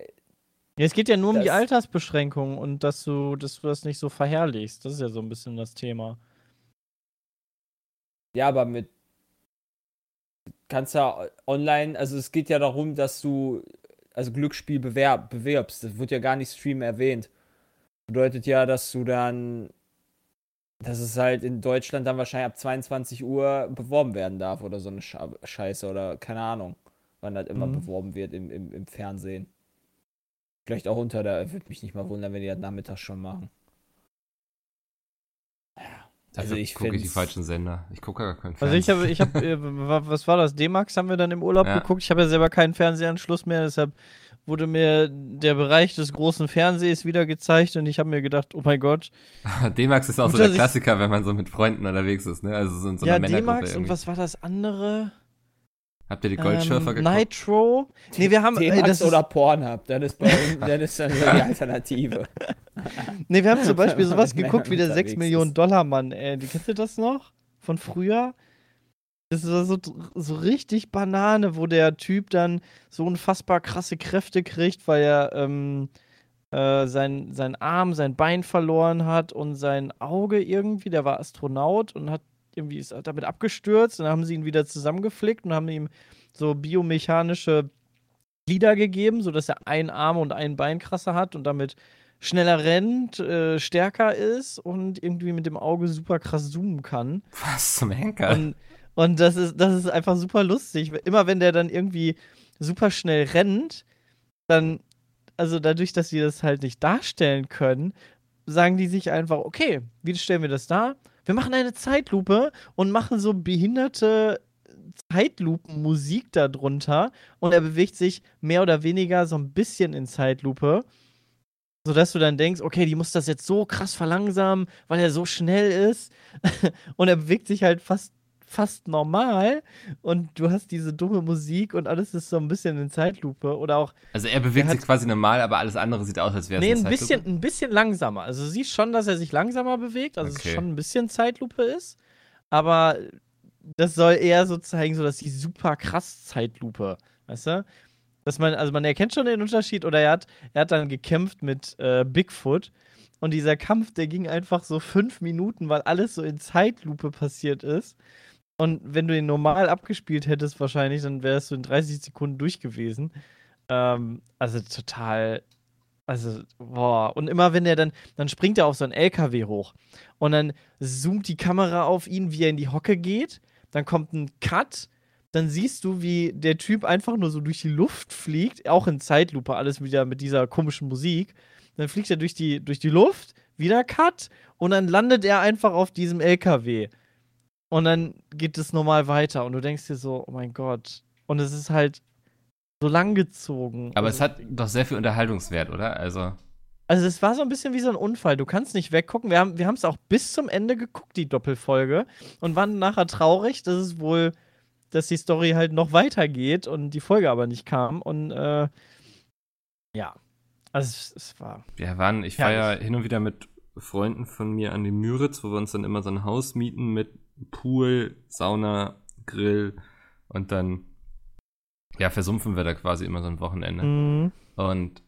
ja, es geht ja nur um die Altersbeschränkung und dass du, dass du das nicht so verherrlichst. Das ist ja so ein bisschen das Thema. Ja, aber mit. Kannst ja online. Also, es geht ja darum, dass du. Also, Glücksspiel bewerb, bewirbst. Das wird ja gar nicht Stream erwähnt. Bedeutet ja, dass du dann. Dass es halt in Deutschland dann wahrscheinlich ab 22 Uhr beworben werden darf oder so eine Scheiße oder keine Ahnung, wann das immer Mhm. beworben wird im, im, im Fernsehen. Vielleicht auch unter der. Würde mich nicht mal wundern, wenn die das nachmittags schon machen. Ja. Also Dafür ich gucke ich die falschen Sender. Ich gucke gar keinen Also ich habe, ich habe, äh, wa- was war das? D-Max haben wir dann im Urlaub Ja. geguckt. Ich habe ja selber keinen Fernsehanschluss mehr, deshalb wurde mir der Bereich des großen Fernsehs wieder gezeigt und ich habe mir gedacht, oh mein Gott, D-Max ist auch Gut, so der Klassiker, wenn man so mit Freunden unterwegs ist, ne? Also so in so einer ja, Männergruppe D-Max und was war das andere? Habt ihr die Goldschürfer ähm, geguckt? Nitro. Nee, wir haben. Ey, das ist, oder Pornhub, dann ist bei uns dann ist dann so die Alternative. nee, wir haben zum Beispiel sowas geguckt wie der Männern 6 unterwegs Millionen. Dollar Mann. Ey, kennst du das noch? Von früher? Das war so, so richtig Banane, wo der Typ dann so unfassbar krasse Kräfte kriegt, weil er ähm, äh, sein, sein Arm, sein Bein verloren hat und sein Auge irgendwie, der war Astronaut und hat irgendwie ist damit abgestürzt und dann haben sie ihn wieder zusammengeflickt und haben ihm so biomechanische Glieder gegeben, sodass er einen Arm und ein Bein krasser hat und damit schneller rennt, äh, stärker ist und irgendwie mit dem Auge super krass zoomen kann. Was zum Henker? Und, und das ist, das ist einfach super lustig. Immer wenn der dann irgendwie super schnell rennt, dann, also dadurch, dass sie das halt nicht darstellen können, sagen die sich einfach, okay, wie stellen wir das dar? Wir machen eine Zeitlupe und machen so behinderte Zeitlupenmusik darunter und er bewegt sich mehr oder weniger so ein bisschen in Zeitlupe, sodass du dann denkst, okay, die muss das jetzt so krass verlangsamen, weil er so schnell ist und er bewegt sich halt fast fast normal und du hast diese dumme Musik und alles ist so ein bisschen in Zeitlupe oder auch Also er bewegt sich hat- quasi normal, aber alles andere sieht aus, als wäre es nee, ein bisschen Zeitlupe. ein bisschen langsamer. Also du siehst schon, dass er sich langsamer bewegt, also Okay. es schon ein bisschen Zeitlupe ist, aber das soll eher so zeigen, so dass die super krass Zeitlupe, weißt du? Dass man, also man erkennt schon den Unterschied oder er hat, er hat dann gekämpft mit äh, Bigfoot und dieser Kampf, der ging einfach so fünf Minuten, weil alles so in Zeitlupe passiert ist. Und wenn du ihn normal abgespielt hättest, wahrscheinlich, dann wärst du in 30 Sekunden durch gewesen. Ähm, also total. Also, boah. Und immer wenn er dann, dann springt er auf so einen LKW hoch. Und dann zoomt die Kamera auf ihn, wie er in die Hocke geht. Dann kommt ein Cut. Dann siehst du, wie der Typ einfach nur so durch die Luft fliegt. Auch in Zeitlupe, alles wieder mit dieser komischen Musik. Dann fliegt er durch die, durch die Luft, wieder Cut. Und dann landet er einfach auf diesem LKW. Und dann geht es normal weiter. Und du denkst dir so, oh mein Gott. Und es ist halt so lang gezogen. Aber Also- es hat doch sehr viel Unterhaltungswert, oder? Also, also es war so ein bisschen wie so ein Unfall. Du kannst nicht weggucken. Wir haben wir es auch bis zum Ende geguckt, die Doppelfolge, und waren nachher traurig, dass es wohl, dass die Story halt noch weitergeht und die Folge aber nicht kam. Und äh, ja, also es, es war. wir waren, ich war ja hin und wieder mit Freunden von mir an die Müritz, wo wir uns dann immer so ein Haus mieten mit Pool, Sauna, Grill und dann, ja, versumpfen wir da quasi immer so ein Wochenende. Mhm. Und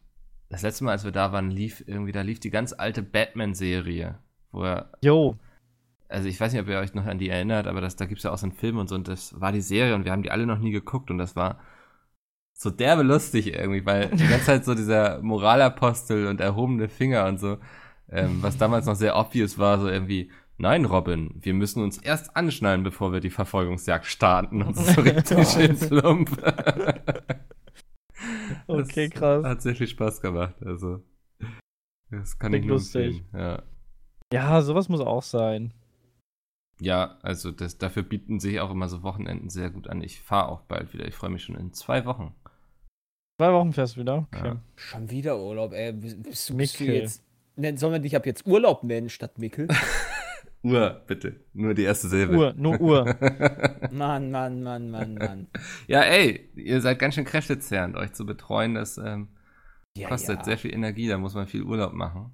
das letzte Mal, als wir da waren, lief irgendwie, da lief die ganz alte Batman-Serie, wo er Jo, also ich weiß nicht, ob ihr euch noch an die erinnert, aber das, da gibt es ja auch so einen Film und so und das war die Serie und wir haben die alle noch nie geguckt und das war so derbe lustig irgendwie, weil die ganze Zeit so dieser Moralapostel und erhobene Finger und so, ähm, was damals noch sehr obvious war, so irgendwie, nein, Robin, wir müssen uns erst anschnallen, bevor wir die Verfolgungsjagd starten und so richtig schön plump. okay, krass. Hat sehr viel Spaß gemacht, also das kann Klingt ich nur lustig. ja. Ja, sowas muss auch sein. Ja, also das, dafür bieten sich auch immer so Wochenenden sehr gut an. Ich fahre auch bald wieder. Ich freue mich schon in zwei Wochen. Zwei Wochen fährst du wieder? Okay. Ja. Schon wieder Urlaub, ey. Bist, bist, du- bist du Mickel. jetzt. Nenn- Sollen wir dich ab jetzt Urlaub nennen statt Mickel? Uhr, bitte. Nur die erste Silbe. Uhr, nur Uhr. Mann, Mann, Mann, Mann, Mann. ja, ey, ihr seid ganz schön kräftezehrend. Euch zu betreuen, das ähm, Ja, kostet ja. sehr viel Energie. Da muss man viel Urlaub machen.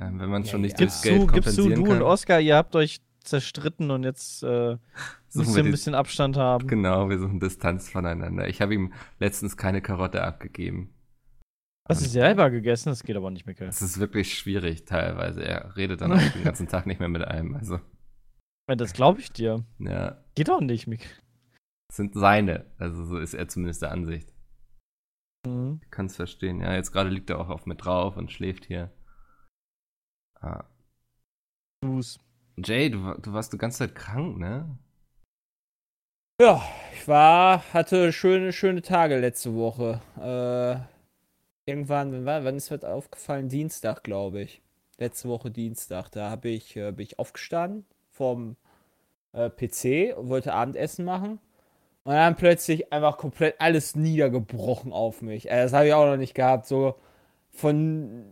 Ähm, wenn man es Ja, schon nicht ja. durch Gibst Geld du, gibst du, kompensieren du und kann. Oscar, ihr habt euch zerstritten und jetzt äh, müsst wir ihr ein bisschen Abstand haben. Genau, wir suchen Distanz voneinander. Ich habe ihm letztens keine Karotte abgegeben. Hast du selber gegessen? Das geht aber nicht, Mikkel. Es ist wirklich schwierig teilweise. Er redet dann auch den ganzen Tag nicht mehr mit einem. Also, Das glaube ich dir. ja, Geht doch nicht, Mikkel. es sind seine. Also so ist er zumindest der Ansicht. Mhm. Ich kann es verstehen. Ja, jetzt gerade liegt er auch auf mir drauf und schläft hier. Ah. Du's. Jay, du, du warst die ganze Zeit krank, ne? Ja, ich war, hatte schöne, schöne Tage letzte Woche. Äh, irgendwann, wann, wann ist das aufgefallen? Dienstag, glaube ich. Letzte Woche Dienstag. Da habe ich, äh, bin ich aufgestanden vom äh, PC und wollte Abendessen machen. Und dann plötzlich einfach komplett alles niedergebrochen auf mich. Äh, das habe ich auch noch nicht gehabt. So von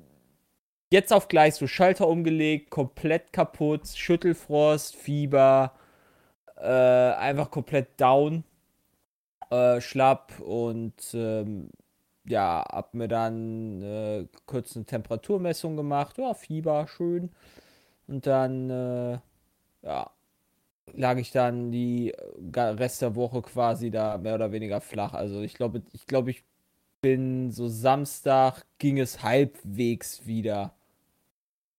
jetzt auf gleich so Schalter umgelegt, komplett kaputt, Schüttelfrost, Fieber, äh, einfach komplett down. äh, schlapp und ähm, ja, hab mir dann äh, kurz eine Temperaturmessung gemacht. Ja, Fieber, schön. Und dann, äh, ja, lag ich dann die ga- Rest der Woche quasi da mehr oder weniger flach. Also ich glaube, ich glaube, ich bin so Samstag ging es halbwegs wieder.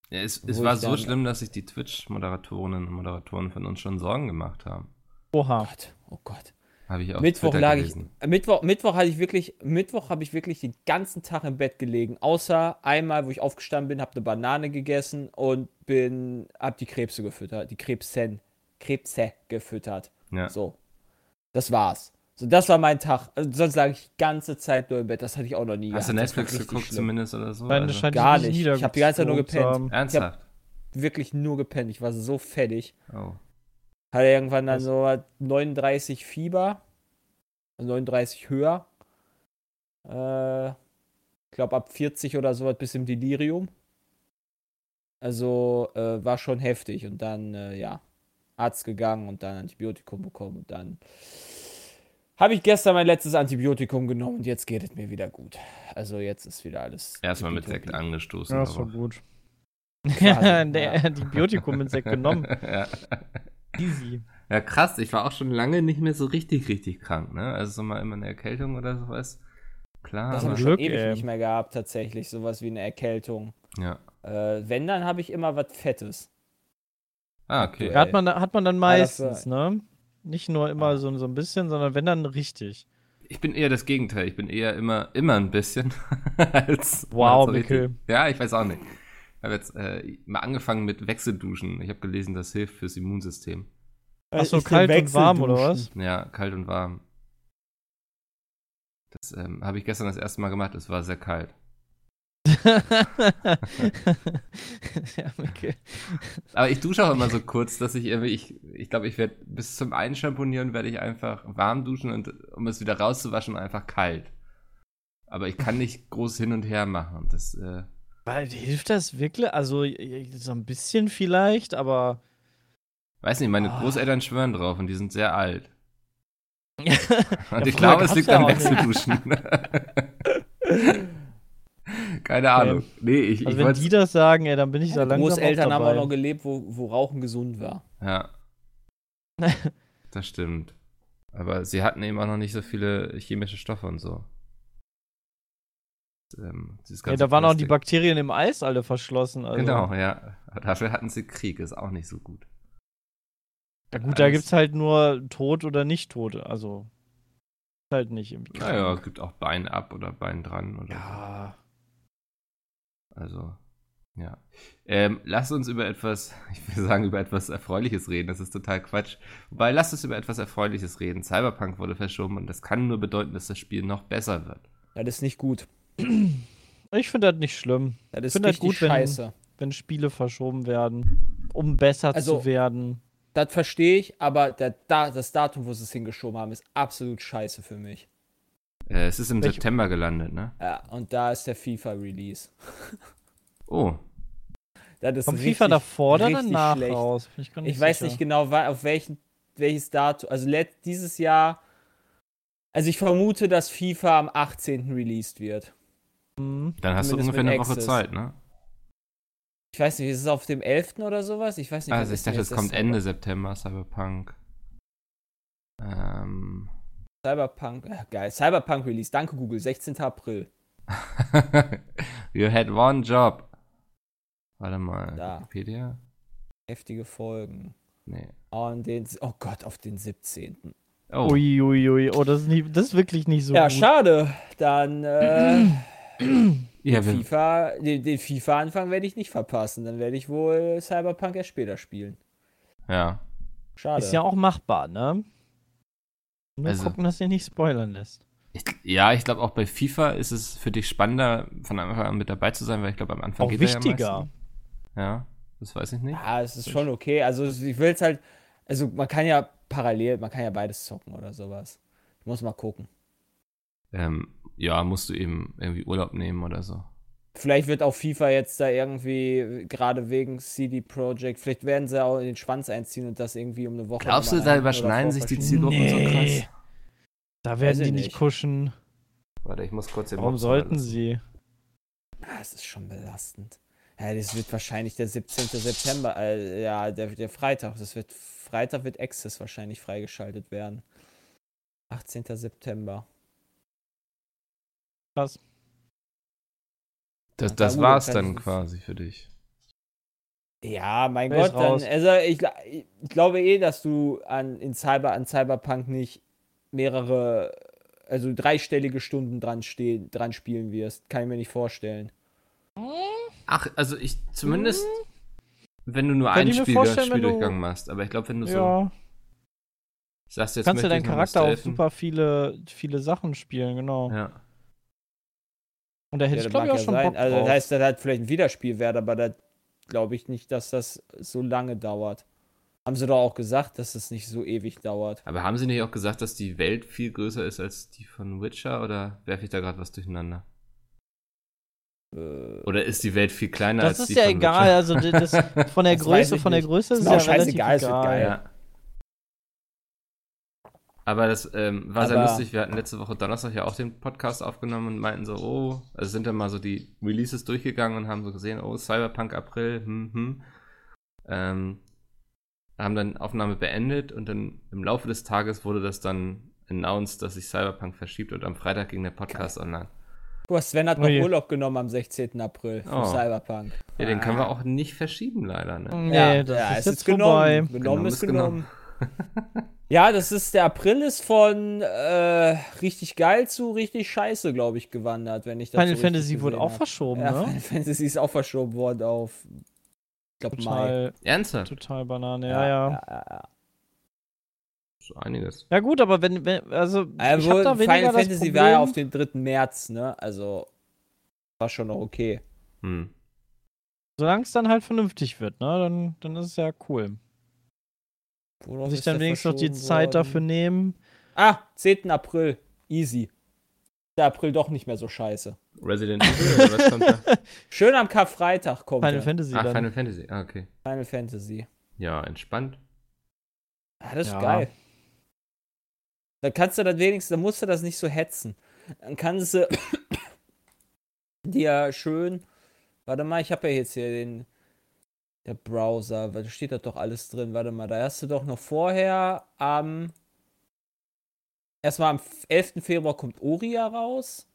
Ja, es, es war so schlimm, dass sich die Twitch-Moderatorinnen und Moderatoren von uns schon Sorgen gemacht haben. Oha. Gott, oh Gott. Habe ich auf Mittwoch lag gelesen. ich, Mittwoch, Mittwoch hatte ich wirklich, Mittwoch habe ich wirklich den ganzen Tag im Bett gelegen, außer einmal, wo ich aufgestanden bin, habe eine Banane gegessen und bin, habe die Krebse gefüttert, die Krebsen, Krebse gefüttert. Ja. So, das war's. So, das war mein Tag. Also, sonst lag ich die ganze Zeit nur im Bett. Das hatte ich auch noch nie. Hast du gehabt. War Netflix geguckt schlimm. zumindest oder so? Meine Also, scheint Gar nicht. Ich hab die ganze Zeit nur gepennt. ernsthaft? Wirklich nur gepennt. Ich war so fertig. Oh. Hatte irgendwann dann Was? so 39 Fieber. 39 höher. Äh, ich glaube ab 40 oder so bis im Delirium. Also äh, war schon heftig. Und dann, äh, ja, Arzt gegangen und dann Antibiotikum bekommen. Und dann habe ich gestern mein letztes Antibiotikum genommen und jetzt geht es mir wieder gut. Also jetzt ist wieder alles. Erstmal mit. Sekt angestoßen. Ja, ist doch gut. Quasi, Der ja. Antibiotikum mit Sekt genommen. ja. Easy. ja, krass. Ich war auch schon lange nicht mehr so richtig, richtig krank. Ne? Also so mal immer eine Erkältung oder sowas. Klar, Das habe ich Glück, schon ewig ey. nicht mehr gehabt, tatsächlich. Sowas wie eine Erkältung. ja. Äh, wenn, dann habe ich immer was Fettes. Ah, okay. Ja. Hat man, hat man dann Ja, das meistens, ne? Nicht nur immer so, so ein bisschen, sondern wenn dann richtig. Ich bin eher das Gegenteil. Ich bin eher immer, immer ein bisschen. als Wow, als so Mikkel. richtig- Ja, ich weiß auch nicht. Ich habe jetzt äh, mal angefangen mit Wechselduschen. Ich habe gelesen, das hilft fürs Immunsystem. Ach so, kalt und warm oder was? Ja, kalt und warm. Das ähm, habe ich gestern das erste Mal gemacht. Es war sehr kalt. ja, Mikkel. Aber ich dusche auch immer so kurz, dass ich irgendwie, ich glaube, ich, glaub, ich werde bis zum Einschamponieren werde ich einfach warm duschen und um es wieder rauszuwaschen, einfach kalt. Aber ich kann nicht groß hin und her machen. Das, äh, Weil, Hilft das wirklich? Also, so ein bisschen vielleicht, aber. weiß nicht, meine Ah. Großeltern schwören drauf und die sind sehr alt. Und Ja, ich früher glaube, es liegt ja an. Wechselduschen. Keine Ahnung. Nee, ich, Also, ich wenn die das sagen, ey, dann bin ich da Meine langsam Großeltern auch haben dabei. auch noch gelebt, wo, wo Rauchen gesund war. Ja. Das stimmt. Aber sie hatten eben auch noch nicht so viele chemische Stoffe und so. Ähm, dieses Ja, da waren auch die. Bakterien im Eis alle verschlossen. Also. Genau, ja. Dafür hatten sie Krieg, ist auch nicht so gut. Ja, gut, da Alles- gibt's halt nur tot oder nicht tot. Also. Halt nicht im Naja, es gibt auch Bein ab oder Bein dran oder Ja. so. Also, ja. Ähm, lass uns über etwas, ich will sagen, über etwas Erfreuliches reden. Das ist total Quatsch. Wobei, lass uns über etwas Erfreuliches reden. Cyberpunk wurde verschoben und das kann nur bedeuten, dass das Spiel noch besser wird. Das ist nicht gut. Ich finde das nicht schlimm, Das ist Find das richtig gut, wenn- scheiße. wenn Spiele verschoben werden, um besser Also- zu werden. Das verstehe ich, aber der, da, das Datum, wo sie es hingeschoben haben, ist absolut scheiße für mich. Äh, es ist im Welch- September gelandet, ne? Ja, und da ist der FIFA-Release. Oh, Das ist Kommt richtig, FIFA davor oder danach schlecht. raus? Ich, Ich weiß nicht genau, auf welchen, welches Datum. Also dieses Jahr. Also ich vermute, dass FIFA am 18. released wird. Mhm. dann hast du ungefähr eine Woche Access. Zeit, ne? Ich weiß nicht, ist es auf dem 11. oder sowas? Ich weiß nicht. Also was ich dachte, es kommt Ende September, Cyberpunk. Ähm. Cyberpunk, äh, geil. Cyberpunk Release. Danke, Google. 16. April. you had one job. Warte mal, Da. Wikipedia? Heftige Folgen. Nee. Und den, oh Gott, auf den 17. Oh, Ui, ui, ui. Oh, das ist, nicht, das ist wirklich nicht so ja, gut. schade. Dann äh, ja, den FIFA, den, den FIFA-Anfang werde ich nicht verpassen. Dann werde ich wohl Cyberpunk erst später spielen. ja. Schade. Ist ja auch machbar, ne? Nur Also- gucken, dass ihr nicht spoilern lässt. Ich, ja, ich glaube auch bei FIFA ist es für dich spannender, von Anfang an mit dabei zu sein, weil ich glaube am Anfang Auch geht er ja am wichtiger. meisten. Ja, das weiß ich nicht. Ja, es ist schon okay. Also ich will es halt, also man kann ja parallel, man kann ja beides zocken oder sowas. Ich muss mal gucken. Ähm, ja, musst du eben irgendwie Urlaub nehmen oder so. Vielleicht wird auch FIFA jetzt da irgendwie, gerade wegen CD Projekt, vielleicht werden sie auch in den Schwanz einziehen und das irgendwie um eine Woche. Glaubst du, da überschneiden sich die. Zielgruppen so Nee. krass? Da werden ich die nicht kuschen. Warte, ich muss kurz den Warum Mops sollten mal- sie? Ah, es ist schon belastend. Ja, das wird wahrscheinlich der 17. September, äh, ja, der, der Freitag. Das wird Freitag wird Access wahrscheinlich freigeschaltet werden. 18. September. Krass. Das, Ja, das gut, war's dann quasi für dich. Ja, mein ist Gott, dann, also ich, ich glaube eh, dass du an, in Cyber, an Cyberpunk nicht mehrere, also dreistellige Stunden dran, stehen, dran spielen wirst. Kann ich mir nicht vorstellen. Ach, also ich zumindest, wenn du nur Kann einen Spiel, Spieldurchgang du- machst. Aber ich glaube, wenn du so Ja. sagst, jetzt Kannst du deinen Charakter auch super viele, viele Sachen spielen, genau. Ja. Und da hätte Ja, ich, das glaube ich, auch ja schon sein. Bock Also drauf. das heißt, das hat vielleicht ein Wiederspielwert, aber das glaube ich nicht, dass das so lange dauert. Haben sie doch auch gesagt, dass es nicht so ewig dauert. Aber haben sie nicht auch gesagt, dass die Welt viel größer ist als die von Witcher? Oder werfe ich da gerade was durcheinander? Äh, Oder ist die Welt viel kleiner das als ist die ja von egal, Witcher? also das, von der Das Größe, von der. Größe Ist ist ja auch relativ scheißegal, es wird egal. geil. Ja. Aber das ähm, war sehr Aber- lustig. Wir hatten letzte Woche Donnerstag ja auch den Podcast aufgenommen und meinten so, oh, also sind dann mal so die Releases durchgegangen und haben so gesehen, oh, Cyberpunk April, hm, hm. Ähm, haben dann Aufnahme beendet und dann im Laufe des Tages wurde das dann announced, dass sich Cyberpunk verschiebt und am Freitag ging der Podcast online. Guck mal, Sven hat Oh noch je. Urlaub genommen am 16. April für Oh. Cyberpunk. Ja, den können wir Ah. auch nicht verschieben, leider, ne? Nee, Ja, das ja, ist es jetzt ist genommen. vorbei. Genommen, ist Genommen genommen. ja, das ist, der April ist von äh, richtig geil zu richtig scheiße, glaube ich, gewandert, wenn ich das Final so Fantasy wurde auch hab. verschoben, Ja, ne? Final Fantasy ist auch verschoben worden auf, ich glaube, Mai. Total, Ernsthaft? total Banane, ja, ja. ja, ja, ja. So einiges. Ja gut, aber wenn, wenn also Äh, ich hab da weniger Final Fantasy Problem, war ja auf den 3. März, ne? Also war schon noch okay. Hm. solange es dann halt vernünftig wird, ne, dann, dann ist es ja cool. Worauf Sich dann wenigstens noch die verschoben Zeit worden? dafür nehmen. Ah, 10. April. Easy. Der April doch nicht mehr so scheiße. Resident Evil oder was kommt da? Schön am Karfreitag kommt Final er. Fantasy Ah, dann. Final Fantasy. Ah, okay. Final Fantasy. Ja, entspannt. Ah, das ist Ja. geil. Dann kannst du das wenigstens, dann musst du das nicht so hetzen. Dann kannst du dir schön, warte mal, ich habe ja jetzt hier den, der Browser, da steht da doch alles drin, warte mal, da hast du doch noch vorher am, erstmal am 11. Februar kommt Oria raus.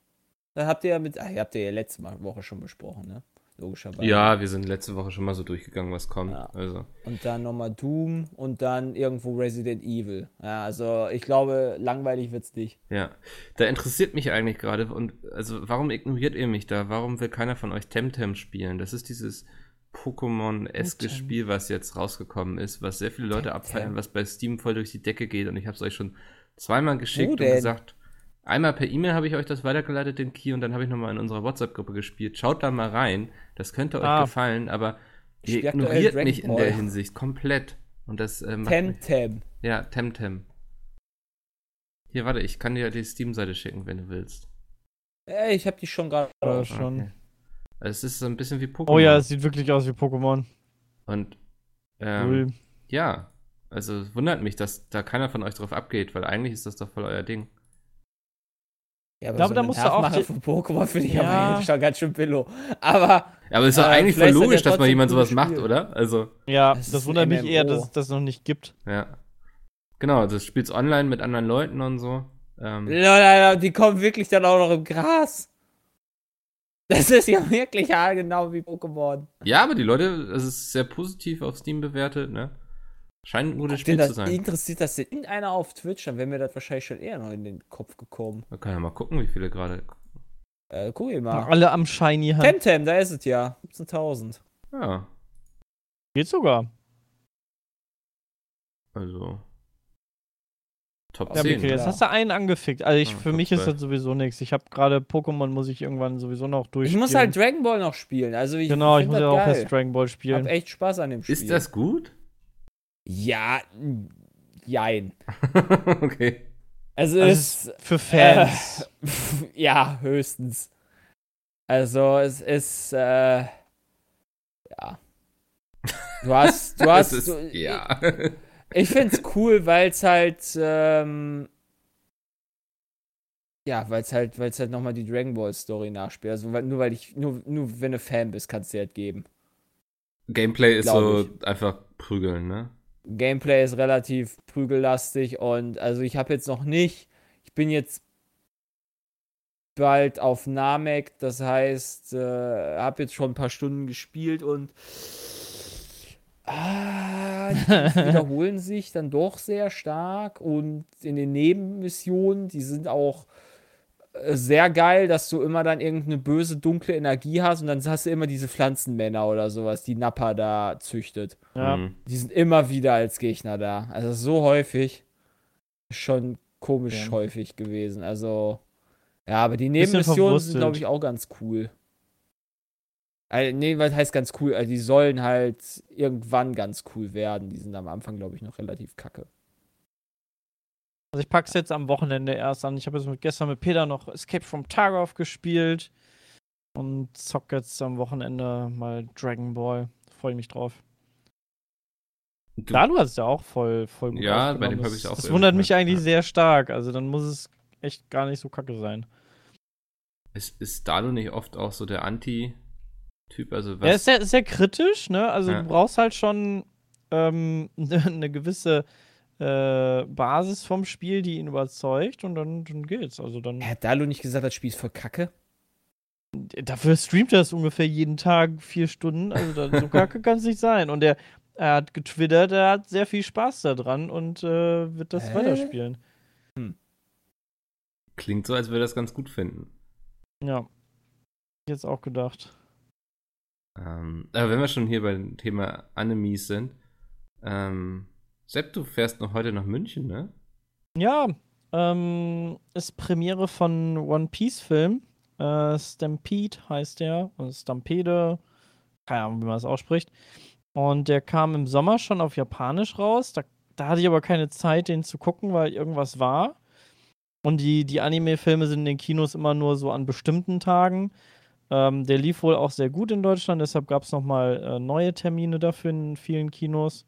Dann habt ihr ja mit, ah, ihr habt ihr ja letzte Woche schon besprochen, ne? Logischerweise. Ja, wir sind letzte Woche schon mal so durchgegangen, was kommt. Ja. Also, Und dann nochmal Doom und dann irgendwo Resident Evil. Ja, also ich glaube, langweilig wird's nicht. ja. Da interessiert mich eigentlich gerade und also warum ignoriert ihr mich da? Warum will keiner von euch Temtem spielen? Das ist dieses Pokémon-eske Temtem. Spiel, was jetzt rausgekommen ist, was sehr viele Leute abfeiern, was bei Steam voll durch die Decke geht und ich habe es euch schon zweimal geschickt und gesagt, einmal per E-Mail habe ich euch das weitergeleitet, den Key, und dann habe ich nochmal in unserer WhatsApp-Gruppe gespielt. Schaut da mal rein, das könnte euch Ah. gefallen, aber Ich ihr ignoriert mich in der Hinsicht komplett. Und das äh, macht mich, Temtem. Ja, Temtem. Hier, warte, ich kann dir die Steam-Seite schicken, wenn du willst. Ey, ich hab die schon gerade. Ja, schon. Es ist so ein bisschen wie Pokémon. Oh ja, es sieht wirklich aus wie Pokémon. Und ähm, Cool. ja, also es wundert mich, dass da keiner von euch drauf abgeht, weil eigentlich ist das doch voll euer Ding. Ja, aber glaube, so da musst du auch von Pokémon finde ich Ja. aber schon ganz schön billo. Aber Ja, aber es ist doch Äh, eigentlich voll das logisch, ja dass mal jemand sowas cooles macht, Spiel. oder? Also, Ja, das ein wundert mich eher, dass es das noch nicht gibt. ja. Genau, das spielt's online mit anderen Leuten und so. Ähm, Leute, die kommen wirklich dann auch noch im Gras. Das ist ja wirklich ja, genau wie Pokémon. ja, aber die Leute, es ist sehr positiv auf Steam bewertet, ne? Scheint ein gutes Spiel zu das sein. interessiert das denn irgendeiner auf Twitch, dann wäre mir das wahrscheinlich schon eher noch in den Kopf gekommen. Man kann ja mal gucken, wie viele gerade. Äh, guck ihn mal. Alle am Shiny Hand. Temtem, da ist es ja. 17.000. Ja, Geht sogar. also. Top Ja, 10. Mikkel, jetzt Ja. hast du einen angefickt. Also ich, Ah, für mich ist das sowieso nichts. Ich habe gerade Pokémon, muss ich irgendwann sowieso noch Ich durchspielen. muss halt Dragon Ball noch spielen. Also ich Genau, ich muss ja auch geil. erst Dragon Ball Ich hab spielen. echt Spaß an dem Spiel. Ist das gut? Ja, jein. okay. Also Also es Für Fans. Äh, ja, höchstens. Also es ist äh, ja. Du hast, du hast, ist, du, ja. Ich find's cool, weil es halt ähm, Ja, weil es halt, weil es halt nochmal die Dragon Ball Story nachspielt. Also weil, nur weil ich, nur, nur wenn du Fan bist, kannst du halt geben. Gameplay ist so einfach prügeln, ne? Gameplay ist relativ prügellastig und also ich habe jetzt noch nicht, ich bin jetzt bald auf Namek, das heißt, äh, habe jetzt schon ein paar Stunden gespielt und ah, wiederholen sich dann doch sehr stark und in den Nebenmissionen, die sind auch äh, sehr geil, dass du immer dann irgendeine böse, dunkle Energie hast und dann hast du immer diese Pflanzenmänner oder sowas, die Nappa da züchtet. Ja. Mhm. Die sind immer wieder als Gegner da. Also so häufig. Schon komisch Ja. häufig gewesen. Also, ja, aber die Nebenmissionen sind, glaube ich, auch ganz cool. Also, nee, was heißt ganz cool? Also, die sollen halt irgendwann ganz cool werden. Die sind am Anfang, glaube ich, noch relativ kacke. Also ich pack's jetzt am Wochenende erst an. Ich habe jetzt mit, gestern mit Peter noch Escape from Tarkov gespielt und zock jetzt am Wochenende mal Dragon Ball. Freue mich drauf. Du, Da, du hast ja auch voll, voll gut Ja, bei dem hab Das- ich auch Das wundert mich eigentlich ja. sehr stark. Also dann muss es echt gar nicht so kacke sein. ist, ist Dalo nicht oft auch so der Anti-Typ? Also Er was? ist sehr, sehr kritisch, ne? Also Ja. du brauchst halt schon ähm, eine gewisse äh, Basis vom Spiel, die ihn überzeugt und dann, dann geht's. Also dann. Hat Dalu nicht gesagt, das Spiel ist voll kacke? Dafür streamt er es ungefähr jeden Tag vier Stunden. Also da, so kacke kann es nicht sein. Und er, er hat getwittert, er hat sehr viel Spaß daran und äh, wird das Hä? weiterspielen. Klingt so, als würde er das ganz gut finden. Ja. Jetzt auch gedacht. Ähm, aber wenn wir schon hier beim Thema Animes sind, ähm, Sepp, du fährst noch heute nach München, ne? Ja, ähm, ist Premiere von One Piece Film. Äh, Stampede heißt der. Und Stampede. Keine Ahnung, wie man das ausspricht. Und der kam im Sommer schon auf Japanisch raus. Da, da hatte ich aber keine Zeit, den zu gucken, weil irgendwas war. Und die, die Anime-Filme sind in den Kinos immer nur so an bestimmten Tagen. Ähm, der lief wohl auch sehr gut in Deutschland, deshalb gab es nochmal äh, neue Termine dafür in vielen Kinos.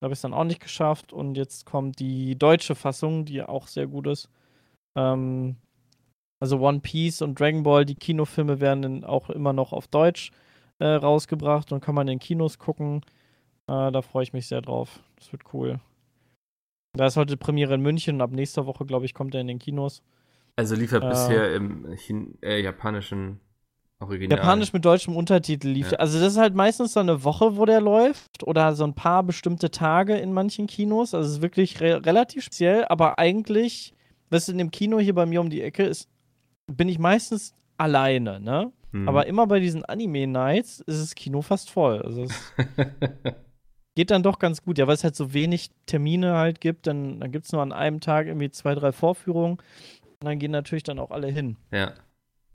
Da habe ich es dann auch nicht geschafft. Und jetzt kommt die deutsche Fassung, die auch sehr gut ist. Ähm, also One Piece und Dragon Ball, die Kinofilme werden dann auch immer noch auf Deutsch äh, rausgebracht und kann man in Kinos gucken. Äh, da freue ich mich sehr drauf. Das wird cool. Da ist heute Premiere in München und ab nächster Woche, glaube ich, kommt er in den Kinos. Also lief er Äh. bisher im Chin äh, japanischen Original. Japanisch mit deutschem Untertitel lief. Ja. Also das ist halt meistens so eine Woche, wo der läuft oder so ein paar bestimmte Tage in manchen Kinos. Also es ist wirklich re relativ speziell, aber eigentlich, was in dem Kino hier bei mir um die Ecke ist, bin ich meistens alleine, ne? Mhm. Aber immer bei diesen Anime-Nights ist das Kino fast voll. Also es geht dann doch ganz gut. Ja, weil es halt so wenig Termine halt gibt, dann, dann gibt es nur an einem Tag irgendwie zwei, drei Vorführungen. Und dann gehen natürlich dann auch alle hin. ja.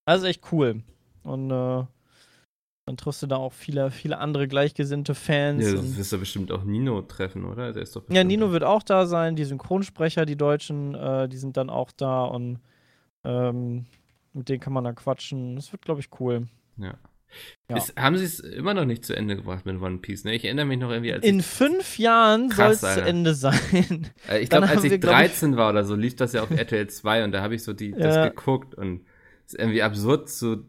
Also echt cool. Und äh, dann triffst du da auch viele, viele andere gleichgesinnte Fans. ja, du und, wirst ja bestimmt auch Nino treffen, oder? Der ist doch ja, Nino wird auch da sein. Die Synchronsprecher, die Deutschen, äh, die sind dann auch da und ähm, mit denen kann man da quatschen. Das wird, glaube ich, cool. Ja. Ja. Ist, haben sie es immer noch nicht zu Ende gebracht mit One Piece, ne? Ich erinnere mich noch irgendwie, als In fünf Jahren soll es zu. Ende sein. äh, ich glaube, als ich wir, glaub ich- 13 war oder so, lief das ja auf RTL 2 und da habe ich so die, das Ja. geguckt und es ist irgendwie absurd zu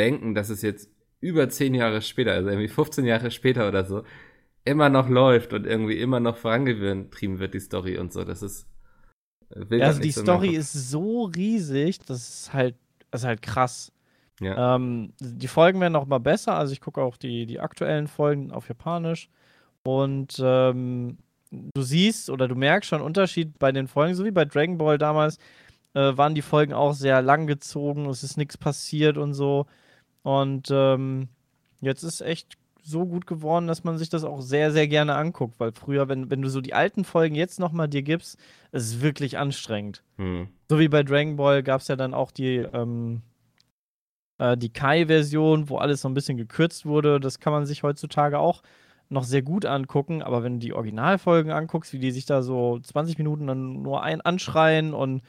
denken, dass es jetzt über 10 Jahre später, also irgendwie 15 Jahre später oder so, immer noch läuft und irgendwie immer noch vorangetrieben wird, die Story und so. Das ist. äh, will also die so Story ist so riesig, das ist halt, das ist halt krass. Ja. Ähm, die Folgen werden auch mal besser. Also ich gucke auch die, die aktuellen Folgen auf Japanisch. Und ähm, du siehst oder du merkst schon einen Unterschied bei den Folgen, so wie bei Dragon Ball damals, äh, waren die Folgen auch sehr lang gezogen, es ist nichts passiert und so. Und ähm, jetzt ist echt so gut geworden, dass man sich das auch sehr, sehr gerne anguckt, weil früher, wenn, wenn du so die alten Folgen jetzt nochmal dir gibst, es ist wirklich anstrengend. Hm. So wie bei Dragon Ball gab es ja dann auch die, ähm, äh, die Kai-Version, wo alles so ein bisschen gekürzt wurde. Das kann man sich heutzutage auch noch sehr gut angucken. Aber wenn du die Originalfolgen anguckst, wie die sich da so 20 Minuten dann nur ein anschreien und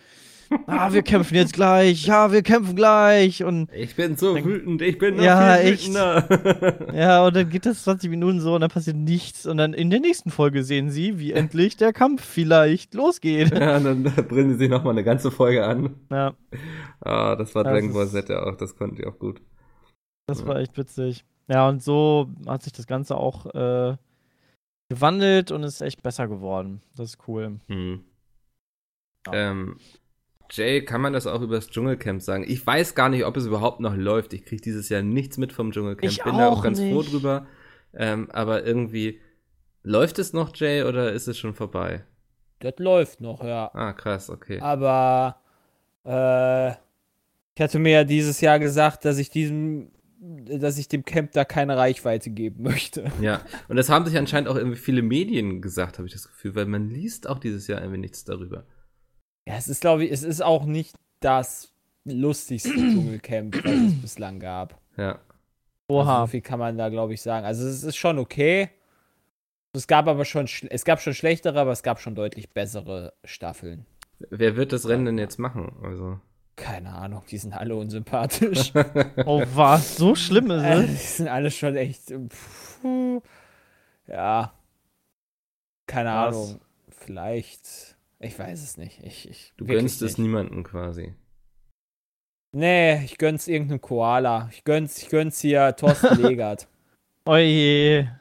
ah, wir kämpfen jetzt gleich, ja, wir kämpfen gleich. Und Ich bin so wütend, ich bin noch Ja, viel echt. wütender. ja, und dann geht das 20 Minuten so und dann passiert nichts. Und dann in der nächsten Folge sehen sie, wie endlich der Kampf vielleicht losgeht. ja, und dann bringen sie sich nochmal eine ganze Folge an. Ja, Ah, das war Das Dragon Ball Z ja auch, das konnte ich auch gut. das war echt witzig. Ja, und so hat sich das Ganze auch äh, gewandelt und ist echt besser geworden. Das ist cool. Hm. Ja. Ähm, Jay, kann man das auch über das Dschungelcamp sagen? Ich weiß gar nicht, ob es überhaupt noch läuft. Ich kriege dieses Jahr nichts mit vom Dschungelcamp. Ich Bin da auch auch ganz froh nicht. drüber. Ähm, aber irgendwie, läuft es noch, Jay, oder ist es schon vorbei? Das läuft noch, ja. Ah, krass, okay. Aber äh, ich hatte mir ja dieses Jahr gesagt, dass ich diesem, dass ich dem Camp da keine Reichweite geben möchte. Ja, und das haben sich anscheinend auch irgendwie viele Medien gesagt, habe ich das Gefühl, weil man liest auch dieses Jahr irgendwie nichts darüber. Ja, es ist, glaube ich, es ist auch nicht das lustigste Dschungelcamp, was es bislang gab. Ja. Also Oha. so viel kann man da, glaube ich, sagen. Also es ist schon okay. Es gab aber schon, es gab schon schlechtere, aber es gab schon deutlich bessere Staffeln. Wer wird das Rennen denn jetzt machen? Also. Keine Ahnung, die sind alle unsympathisch. Oh, was? So schlimm ist Äh, es? die sind alle schon echt. äh, Puh, ja. Keine Krass. Ahnung. Vielleicht. Ich weiß es nicht. Ich, ich, Du gönnst es niemanden quasi. Nee, ich gönn's irgendeinem Koala. Ich gönn's, ich gönn's hier Thorsten Legert. Oje.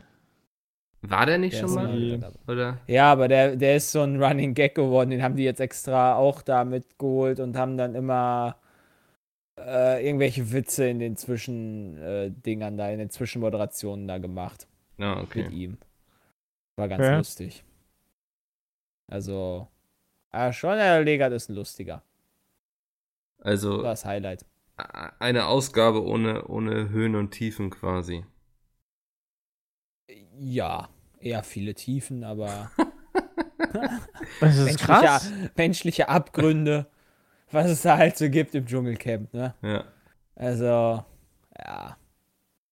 War der nicht Der schon mal? Oder? Ja, aber der, der ist so ein Running Gag geworden. Den haben die jetzt extra auch da mitgeholt und haben dann immer äh, irgendwelche Witze in den Zwischendingern äh, Dingern da, in den Zwischenmoderationen da gemacht. Ja, mit okay. ihm. War ganz Okay. lustig. Also, ah, schon der Legat ist ein lustiger. Also Das Highlight. eine Ausgabe ohne, ohne Höhen und Tiefen quasi. Ja, eher viele Tiefen, aber Das ist menschliche, krass. menschliche Abgründe, was es da halt so gibt im Dschungelcamp, ne? Ja. Also, ja.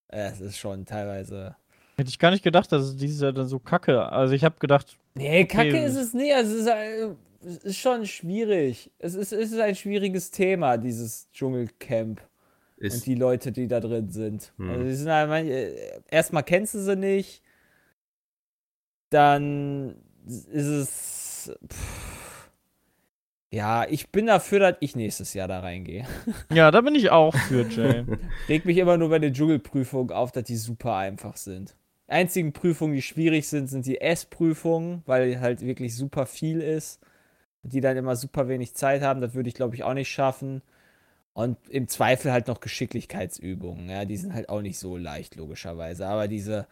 Es ist schon teilweise. Hätte ich gar nicht gedacht, dass es dieses Jahr dann so kacke. Also ich habe gedacht, Nee, Kacke Okay. ist es nicht. Also es ist, äh, es ist schon schwierig. Es ist, es ist ein schwieriges Thema, dieses Dschungelcamp. und Ist, die Leute, die da drin sind. Hm. Also die sind halt, manche- erstmal kennst du sie nicht, dann ist es. Pff, ja, ich bin dafür, dass ich nächstes Jahr da reingehe. ja, da bin ich auch für, Jay. Regt mich immer nur bei den Dschungelprüfungen auf, dass die super einfach sind. Die einzigen Prüfungen, die schwierig sind, sind die S-Prüfungen, weil halt wirklich super viel ist. Die dann immer super wenig Zeit haben. Das würde ich, glaube ich, auch nicht schaffen. Und im Zweifel halt noch Geschicklichkeitsübungen. Ja, die sind halt auch nicht so leicht, logischerweise. Aber diese,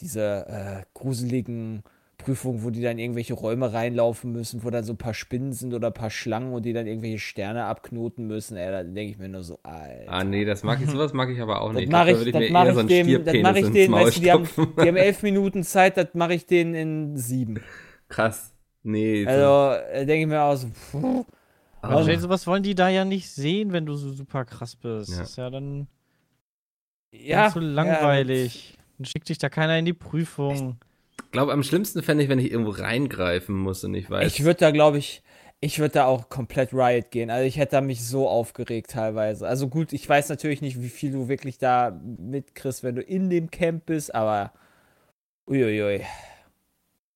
diese äh, gruseligen Prüfungen, wo die dann in irgendwelche Räume reinlaufen müssen, wo dann so ein paar Spinnen sind oder ein paar Schlangen und die dann irgendwelche Sterne abknoten müssen, ey, da denke ich mir nur so, Alter. ah, nee, das mag ich, sowas mag ich aber auch Das nicht. mache glaub, ich, da das mache ich so dem, das mache ich ins den, Maul weißt du, die haben, die haben elf Minuten Zeit, das mache ich denen in sieben. Krass. Nee. so- Also äh, denke ich mir auch so, puh, aber- Jay, sowas wollen die da ja nicht sehen, wenn du so super krass bist. Ja. Das ist ja dann ja, so langweilig. Dann schickt dich da keiner in die Prüfung. Ich glaube, am schlimmsten fände ich, wenn ich irgendwo reingreifen muss und ich Ja, weiß. ich würde da, glaube ich, ich würde da auch komplett Riot gehen. Also ich hätte da mich so aufgeregt teilweise. Also gut, ich weiß natürlich nicht, wie viel du wirklich da mitkriegst, wenn du in dem Camp bist, aber uiuiui.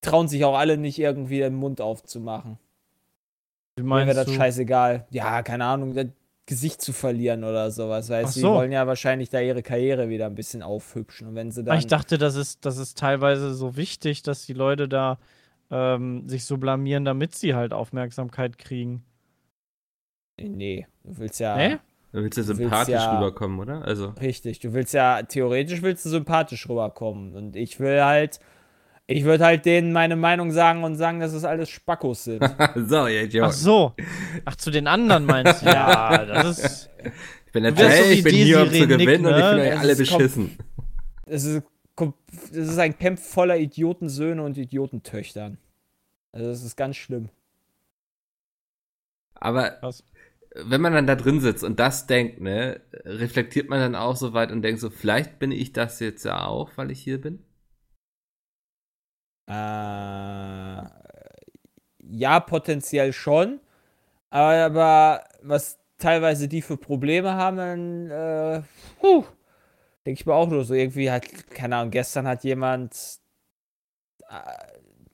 Trauen sich auch alle nicht irgendwie den Mund aufzumachen. Wie Mir meinst wäre das du? scheißegal. Ja, keine Ahnung, das Gesicht zu verlieren oder sowas. Weißt du, die so. wollen ja wahrscheinlich da ihre Karriere wieder ein bisschen aufhübschen. Und wenn sie Ah, dann. Ich dachte, das ist, das ist teilweise so wichtig, dass die Leute da ähm, sich so blamieren, damit sie halt Aufmerksamkeit kriegen. nee, du willst ja. Nee? Willst du willst sympathisch ja- rüberkommen, oder? Also. Richtig, du willst ja, theoretisch willst du sympathisch rüberkommen. Und ich will halt, ich würde halt denen meine Meinung sagen und sagen, dass es alles Spackos sind. so, ihr Idiot. Ach so. Ach, zu den anderen meinst du? Ja, das ist. Ich bin der Jay, so ich bin hier, um zu gewinnen und ich ne? finde euch alle beschissen. Es ist, es ist ein Camp voller Idiotensöhne und Idiotentöchtern. Also das ist ganz schlimm. Aber Krass. wenn man dann da drin sitzt und das denkt, ne, reflektiert man dann auch so weit und denkt so, vielleicht bin ich das jetzt ja auch, weil ich hier bin? Äh, ja, potenziell schon. Aber, was teilweise die für Probleme haben, dann, äh, denke ich mir auch nur so, irgendwie hat, keine Ahnung, gestern hat jemand äh,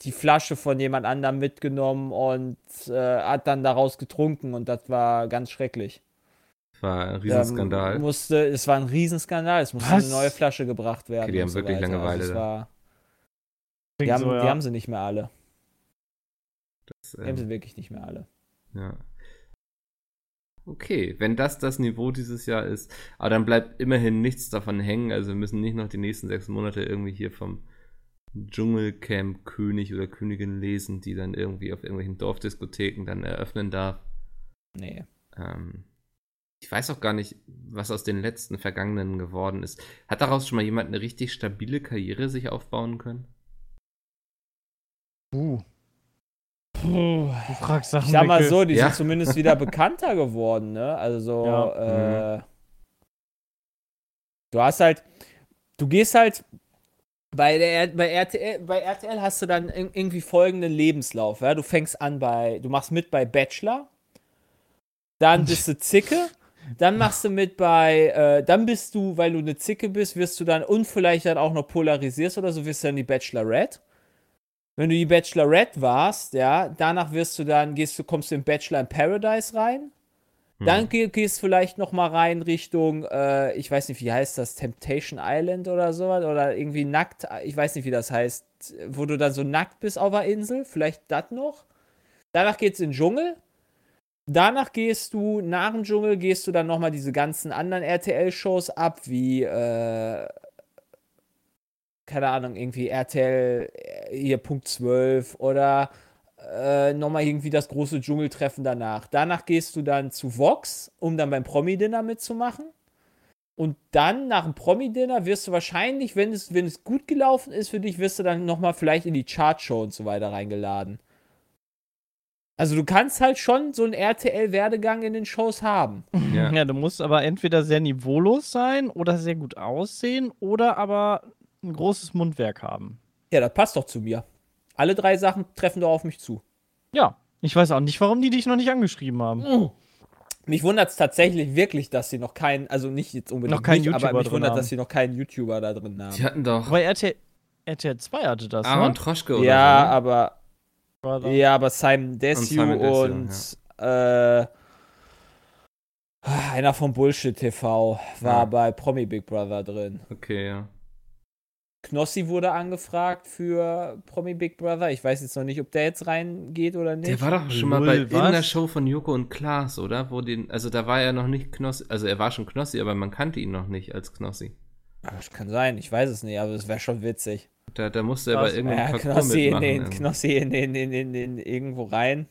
die Flasche von jemand anderem mitgenommen und äh, hat dann daraus getrunken und das war ganz schrecklich. War ein Da Riesenskandal. musste, es war ein Riesenskandal, es musste Was? eine neue Flasche gebracht werden. Okay, die haben wirklich. Langeweile Also da. war, die, haben, so, ja. die haben sie nicht mehr alle. Das, Die haben sie ähm, wirklich nicht mehr alle. ja. Okay, wenn das das Niveau dieses Jahr ist, aber dann bleibt immerhin nichts davon hängen. Also wir müssen nicht noch die nächsten sechs Monate irgendwie hier vom Dschungelcamp König oder Königin lesen, die dann irgendwie auf irgendwelchen Dorfdiskotheken dann eröffnen darf. Nee. Ähm, ich weiß auch gar nicht, was aus den letzten Vergangenen geworden ist. Hat daraus schon mal jemand eine richtig stabile Karriere sich aufbauen können? Uh, Puh. du fragst Sachen. Ich sag mal so, die Ja. sind zumindest wieder bekannter geworden, ne? Also so, Ja. äh, du hast halt, du gehst halt bei der bei RTL, bei RTL hast du dann ir- irgendwie folgenden Lebenslauf, ja? Du fängst an bei, du machst mit bei Bachelor, dann bist du Zicke, dann machst du mit bei, äh, dann bist du, weil du eine Zicke bist, wirst du dann und vielleicht dann auch noch polarisierst oder so, wirst du dann die Bachelorette. Wenn du die Bachelorette warst, ja, danach wirst du dann, gehst du, kommst du in Bachelor in Paradise rein. Dann geh, gehst du vielleicht noch mal rein Richtung, äh, ich weiß nicht, wie heißt das, Temptation Island oder sowas, oder irgendwie nackt, ich weiß nicht, wie das heißt, wo du dann so nackt bist auf der Insel, vielleicht das noch. Danach geht's in den Dschungel. Danach gehst du, nach dem Dschungel gehst du dann noch mal diese ganzen anderen RTL-Shows ab, wie, äh, keine Ahnung, irgendwie RTL, äh, hier Punkt 12 oder äh, nochmal irgendwie das große Dschungeltreffen danach. Danach gehst du dann zu Vox, um dann beim Promi-Dinner mitzumachen. Und dann nach dem Promi-Dinner wirst du wahrscheinlich, wenn es, wenn es gut gelaufen ist für dich, wirst du dann nochmal vielleicht in die Chartshow und so weiter reingeladen. Also du kannst halt schon so einen RTL-Werdegang in den Shows haben. Ja. Ja, du musst aber entweder sehr niveaulos sein oder sehr gut aussehen oder aber ein großes Mundwerk haben. Ja, das passt doch zu mir. Alle drei Sachen treffen doch auf mich zu. Ja, ich weiß auch nicht, warum die dich noch nicht angeschrieben haben. Mich wundert es tatsächlich wirklich, dass sie noch keinen, also nicht jetzt unbedingt Noch keinen mich, aber YouTuber mich drin wundert, haben. dass sie noch keinen YouTuber da drin haben. Die hatten doch Weil RTL, RTL 2 hatte das, Aaron ne? Troschke oder ja, so. ne? aber da- ja, aber Simon Desue Simon Desue, und, äh, einer von Bullshit TV war Ja. bei Promi Big Brother drin. Okay, ja. Knossi wurde angefragt für Promi Big Brother. Ich weiß jetzt noch nicht, ob der jetzt reingeht oder nicht. Der war doch schon mal Lul, bei was? Show von Joko und Klaas, oder? Wo den, also da war er noch nicht Knossi, also er war schon Knossi, aber man kannte ihn noch nicht als Knossi. Aber das kann sein, ich weiß es nicht, aber es wäre schon witzig. Da, da musste er irgendeinem Ja, Parcours Knossi in den, ähm. Knossi in den, in, in, in, irgendwo rein.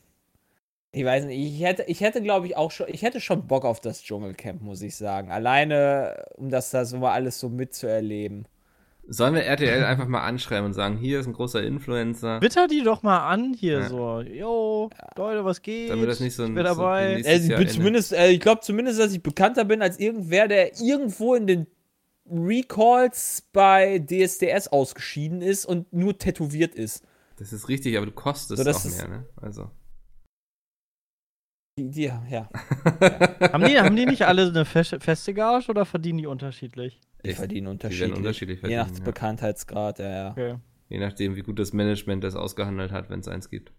Ich weiß nicht, ich hätte, ich hätte glaube ich auch schon, ich hätte schon Bock auf das Dschungelcamp, muss ich sagen. Alleine, um das da so mal alles so mitzuerleben. Sollen wir RTL einfach mal anschreiben und sagen, hier ist ein großer Influencer. Twitter die doch mal an hier Ja. so. Yo, Leute, was geht? Damit das nicht so ein- ich bin so dabei. ein- Also ich bin zumindest, äh, ich glaube zumindest, dass ich bekannter bin als irgendwer, der irgendwo in den Recalls bei DSDS ausgeschieden ist und nur tätowiert ist. Das ist richtig, aber du kostest So, das auch ist- mehr, ne? Also. Die, die, ja. haben, die, haben die nicht alle eine feste, Gage oder verdienen die unterschiedlich? Die Ich- verdienen werden unterschiedlich. unterschiedlich Je nach verdienen, ja. Bekanntheitsgrad, ja, ja. Okay. Je nachdem, wie gut das Management das ausgehandelt hat, wenn es eins gibt.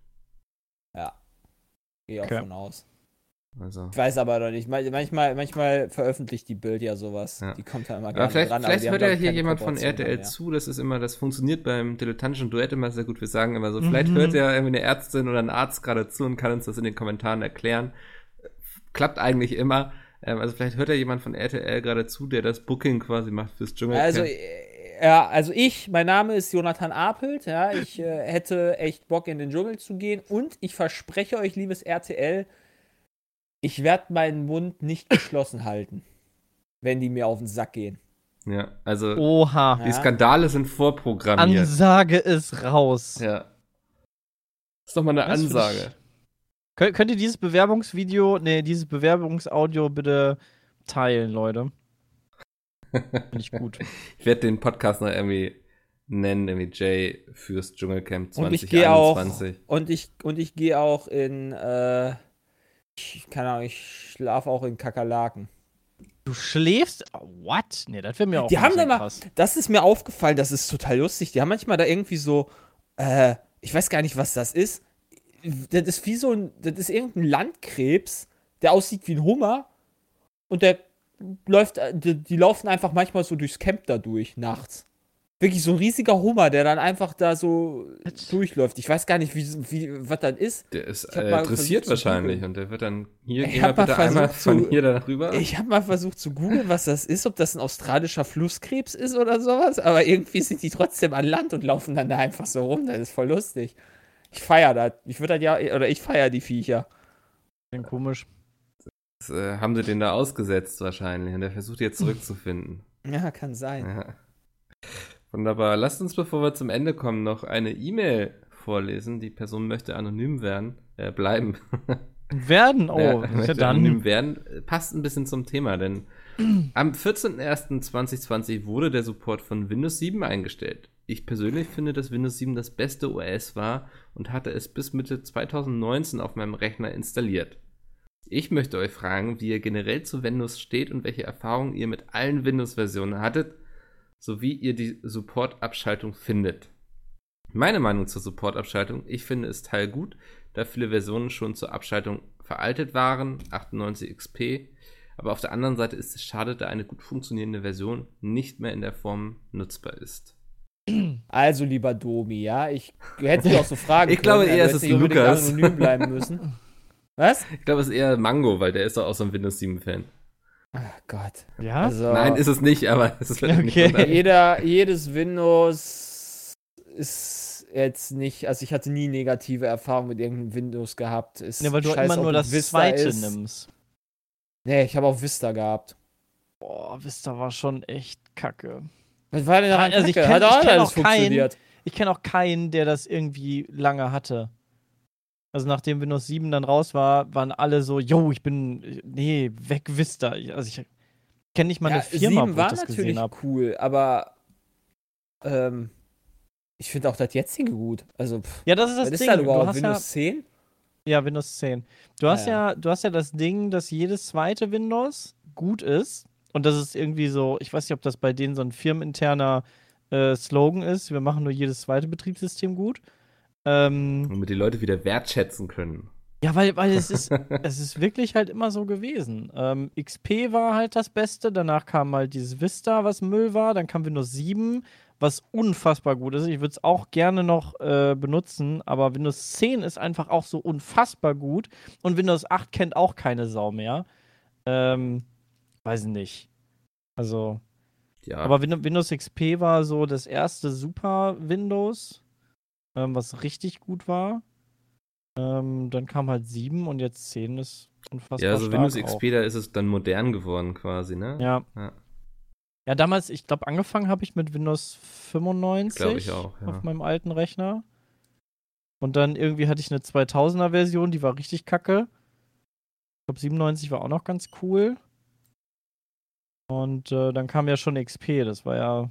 Ja. Gehe auch Okay. von aus. Also. Ich weiß aber noch nicht. Man- Manchmal, manchmal veröffentlicht die Bild ja sowas. Ja. Die kommt da immer gerne vielleicht, dran. vielleicht hört ja hier jemand von RTL mehr. zu. Das ist immer, das funktioniert beim dilettantischen Duett immer sehr gut. Wir sagen immer so, vielleicht Mhm. hört ja irgendwie eine Ärztin oder ein Arzt gerade zu und kann uns das in den Kommentaren erklären. Klappt eigentlich immer. Ähm, also vielleicht hört ja jemand von RTL gerade zu, der das Booking quasi macht fürs Dschungelcamp. Also, äh, ja, also ich, mein Name ist Jonathan Apelt, ja, ich äh, hätte echt Bock in den Dschungel zu gehen und ich verspreche euch, liebes RTL, ich werde meinen Mund nicht geschlossen halten, wenn die mir auf den Sack gehen. ja, also Oha. die. Skandale sind vorprogrammiert. Ansage ist raus. ja. ist doch mal eine find Ansage. Könnt, könnt ihr dieses Bewerbungsvideo, nee, dieses Bewerbungsaudio bitte teilen, Leute? Finde ich gut. Ich werde den Podcast noch irgendwie nennen, irgendwie Jay fürs Dschungelcamp Und ich gehe auch 2021. und ich und ich gehe auch in äh, Ich, keine Ahnung, ich schlafe auch in Kakerlaken. Du schläfst? What? Nee, das wäre mir auch Die haben bisschen immer- krass. Das ist mir aufgefallen, das ist total lustig. Die haben manchmal da irgendwie so, äh, ich weiß gar nicht, was das ist. Das ist wie so ein, das ist irgendein Landkrebs, der aussieht wie ein Hummer und der läuft, die, die laufen einfach manchmal so durchs Camp da durch, nachts. Wirklich so ein riesiger Hummer, der dann einfach da so durchläuft. Ich weiß gar nicht, wie, wie was das ist. Der ist äh, dressiert wahrscheinlich und der wird dann hier Ich geh mal bitte einmal von zu- hier da rüber. Ich habe mal versucht zu googeln, was das ist, ob das ein australischer Flusskrebs ist oder sowas, aber irgendwie sind die trotzdem an Land und laufen dann da einfach so rum. Das ist voll lustig. Ich feier das. Ich würde das ja, oder ich feier die Viecher. Bisschen komisch. Das, äh, haben sie den da ausgesetzt wahrscheinlich und der versucht jetzt zurückzufinden. Ja, kann sein. Ja. Wunderbar. Lasst uns, bevor wir zum Ende kommen, noch eine E-Mail vorlesen. Die Person möchte anonym werden, äh, bleiben. Werden? Oh, Ja, möchte anonym dann. werden. Äh, Passt ein bisschen zum Thema, denn am 14.01.2020 wurde der Support von Windows 7 eingestellt. Ich persönlich finde, dass Windows 7 das beste OS war und hatte es bis Mitte 2019 auf meinem Rechner installiert. Ich möchte euch fragen, wie ihr generell zu Windows steht und welche Erfahrungen ihr mit allen Windows-Versionen hattet, sowie ihr die Support-Abschaltung findet. Meine Meinung zur Support-Abschaltung, ich finde es teil gut, da viele Versionen schon zur Abschaltung veraltet waren, 98 XP, aber auf der anderen Seite ist es schade, da eine gut funktionierende Version nicht mehr in der Form nutzbar ist. Also, lieber Domi, ja, ich du hättest mich auch so fragen Ich glaube können, eher, also es hättest ist Lukas. anonym bleiben müssen. Was? Ich glaube, es ist eher Mango, weil der ist doch auch so ein Windows 7-Fan. Ach Gott. Ja? Also, Nein, ist es nicht, aber es ist Okay. jeder, jedes Windows ist jetzt nicht, also ich hatte nie negative Erfahrungen mit irgendeinem Windows gehabt. Ist Ne, weil du scheiße, immer nur das Vista zweite ist. nimmst. Nee, ich habe auch Vista gehabt. Boah, Vista war schon echt kacke. Was war denn daran Also ich kacke? kenn- Hat ich kenn alles auch keinen- funktioniert. Ich kenne auch keinen, der das irgendwie lange hatte. Also nachdem Windows 7 dann raus war, waren alle so, yo, ich bin, nee, weg Vista. Ich- Also ich kenne nicht mal Ja, eine Firma, 7 wo ich war das natürlich gesehen habe. cool, aber ähm, ich finde auch das jetzige gut. Also, pff, Ja, das ist das was ist Ding. da du überhaupt? hast ja, Windows 10? ja, Windows 10. Du hast Ah, ja. ja, du hast ja das Ding, dass jedes zweite Windows gut ist. Und das ist irgendwie so, ich weiß nicht, ob das bei denen so ein firmeninterner äh, Slogan ist. Wir machen nur jedes zweite Betriebssystem gut. Ähm, Damit die Leute wieder wertschätzen können. Ja, weil, weil es ist, es ist wirklich halt immer so gewesen. Ähm, XP war halt das Beste, danach kam halt dieses Vista, was Müll war, dann kam Windows 7, was unfassbar gut ist. Ich würde es auch gerne noch äh, benutzen, aber Windows 10 ist einfach auch so unfassbar gut und Windows 8 kennt auch keine Sau mehr. Ähm, weiß nicht. Also, Ja, aber Win Windows XP war so das erste Super Windows, ähm, was richtig gut war. Ähm, dann kam halt 7 und jetzt 10 ist unfassbar ja, so stark Windows auch. XP, da ist es dann modern geworden quasi, ne? Ja. Ja. Ja, damals, ich glaube, angefangen habe ich mit Windows 95 Glaube ich auch, ja. auf meinem alten Rechner. Und dann irgendwie hatte ich eine 2000er Version, die war richtig kacke. Ich glaube, 97 war auch noch ganz cool. Und äh, dann kam ja schon XP, das war ja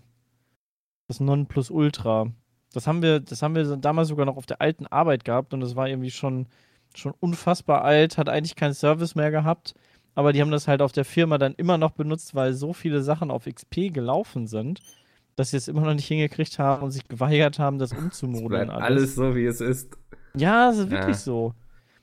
das Nonplusultra. Das haben wir, das haben wir damals sogar noch auf der alten Arbeit gehabt und das war irgendwie schon, schon unfassbar alt, hat eigentlich keinen Service mehr gehabt. Aber die haben das halt auf der Firma dann immer noch benutzt, weil so viele Sachen auf XP gelaufen sind, dass sie es immer noch nicht hingekriegt haben und sich geweigert haben, das umzumodeln. bleibt alles so, wie es ist. Ja, es ist wirklich Ja. so.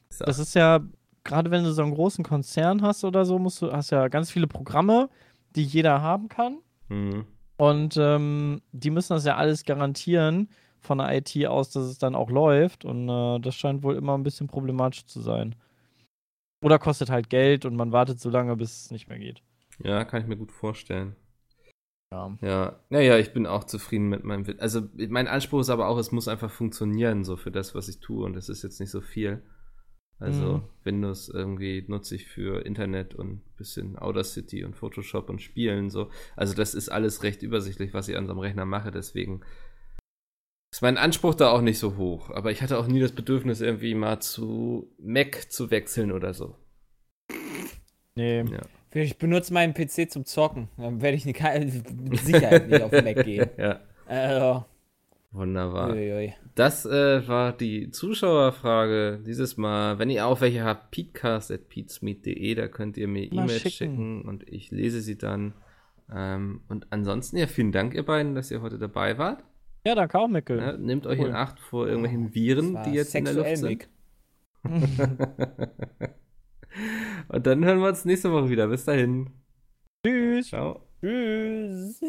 So. Das ist ja, gerade wenn du so einen großen Konzern hast oder so, musst du, hast ja ganz viele Programme, die jeder haben kann. Mhm. Und ähm, die müssen das ja alles garantieren von der IT aus, dass es dann auch läuft. Und äh, das scheint wohl immer ein bisschen problematisch zu sein. Oder kostet halt Geld und man wartet so lange, bis es nicht mehr geht. Ja, kann ich mir gut vorstellen. Ja. Ja, naja, ich bin auch zufrieden mit meinem Also mein Anspruch ist aber auch, es muss einfach funktionieren, so für das, was ich tue. Und das ist jetzt nicht so viel. Also Mhm. Windows irgendwie nutze ich für Internet und ein bisschen Audacity und Photoshop und Spielen so. Also das ist alles recht übersichtlich, was ich an so einem Rechner mache. Deswegen ist mein Anspruch da auch nicht so hoch. Aber ich hatte auch nie das Bedürfnis, irgendwie mal zu Mac zu wechseln oder so. Nee. Ja. Ich benutze meinen PC zum Zocken. Dann werde ich nicht, mit Sicherheit nicht auf Mac gehen. ja. Also, Wunderbar. Uiui. Das äh, war die Zuschauerfrage dieses Mal. Wenn ihr auch welche habt, peatcast.peatsmeet.de, da könnt ihr mir E-Mails schicken. schicken. und ich lese sie dann. Ähm, und ansonsten, ja, vielen Dank, ihr beiden, dass ihr heute dabei wart. Ja, danke auch, Mickel. Ja, nehmt euch Cool. in Acht vor irgendwelchen Viren, die jetzt in der Luft sind. Und dann hören wir uns nächste Woche wieder. Bis dahin. Tschüss. Ciao. Tschüss.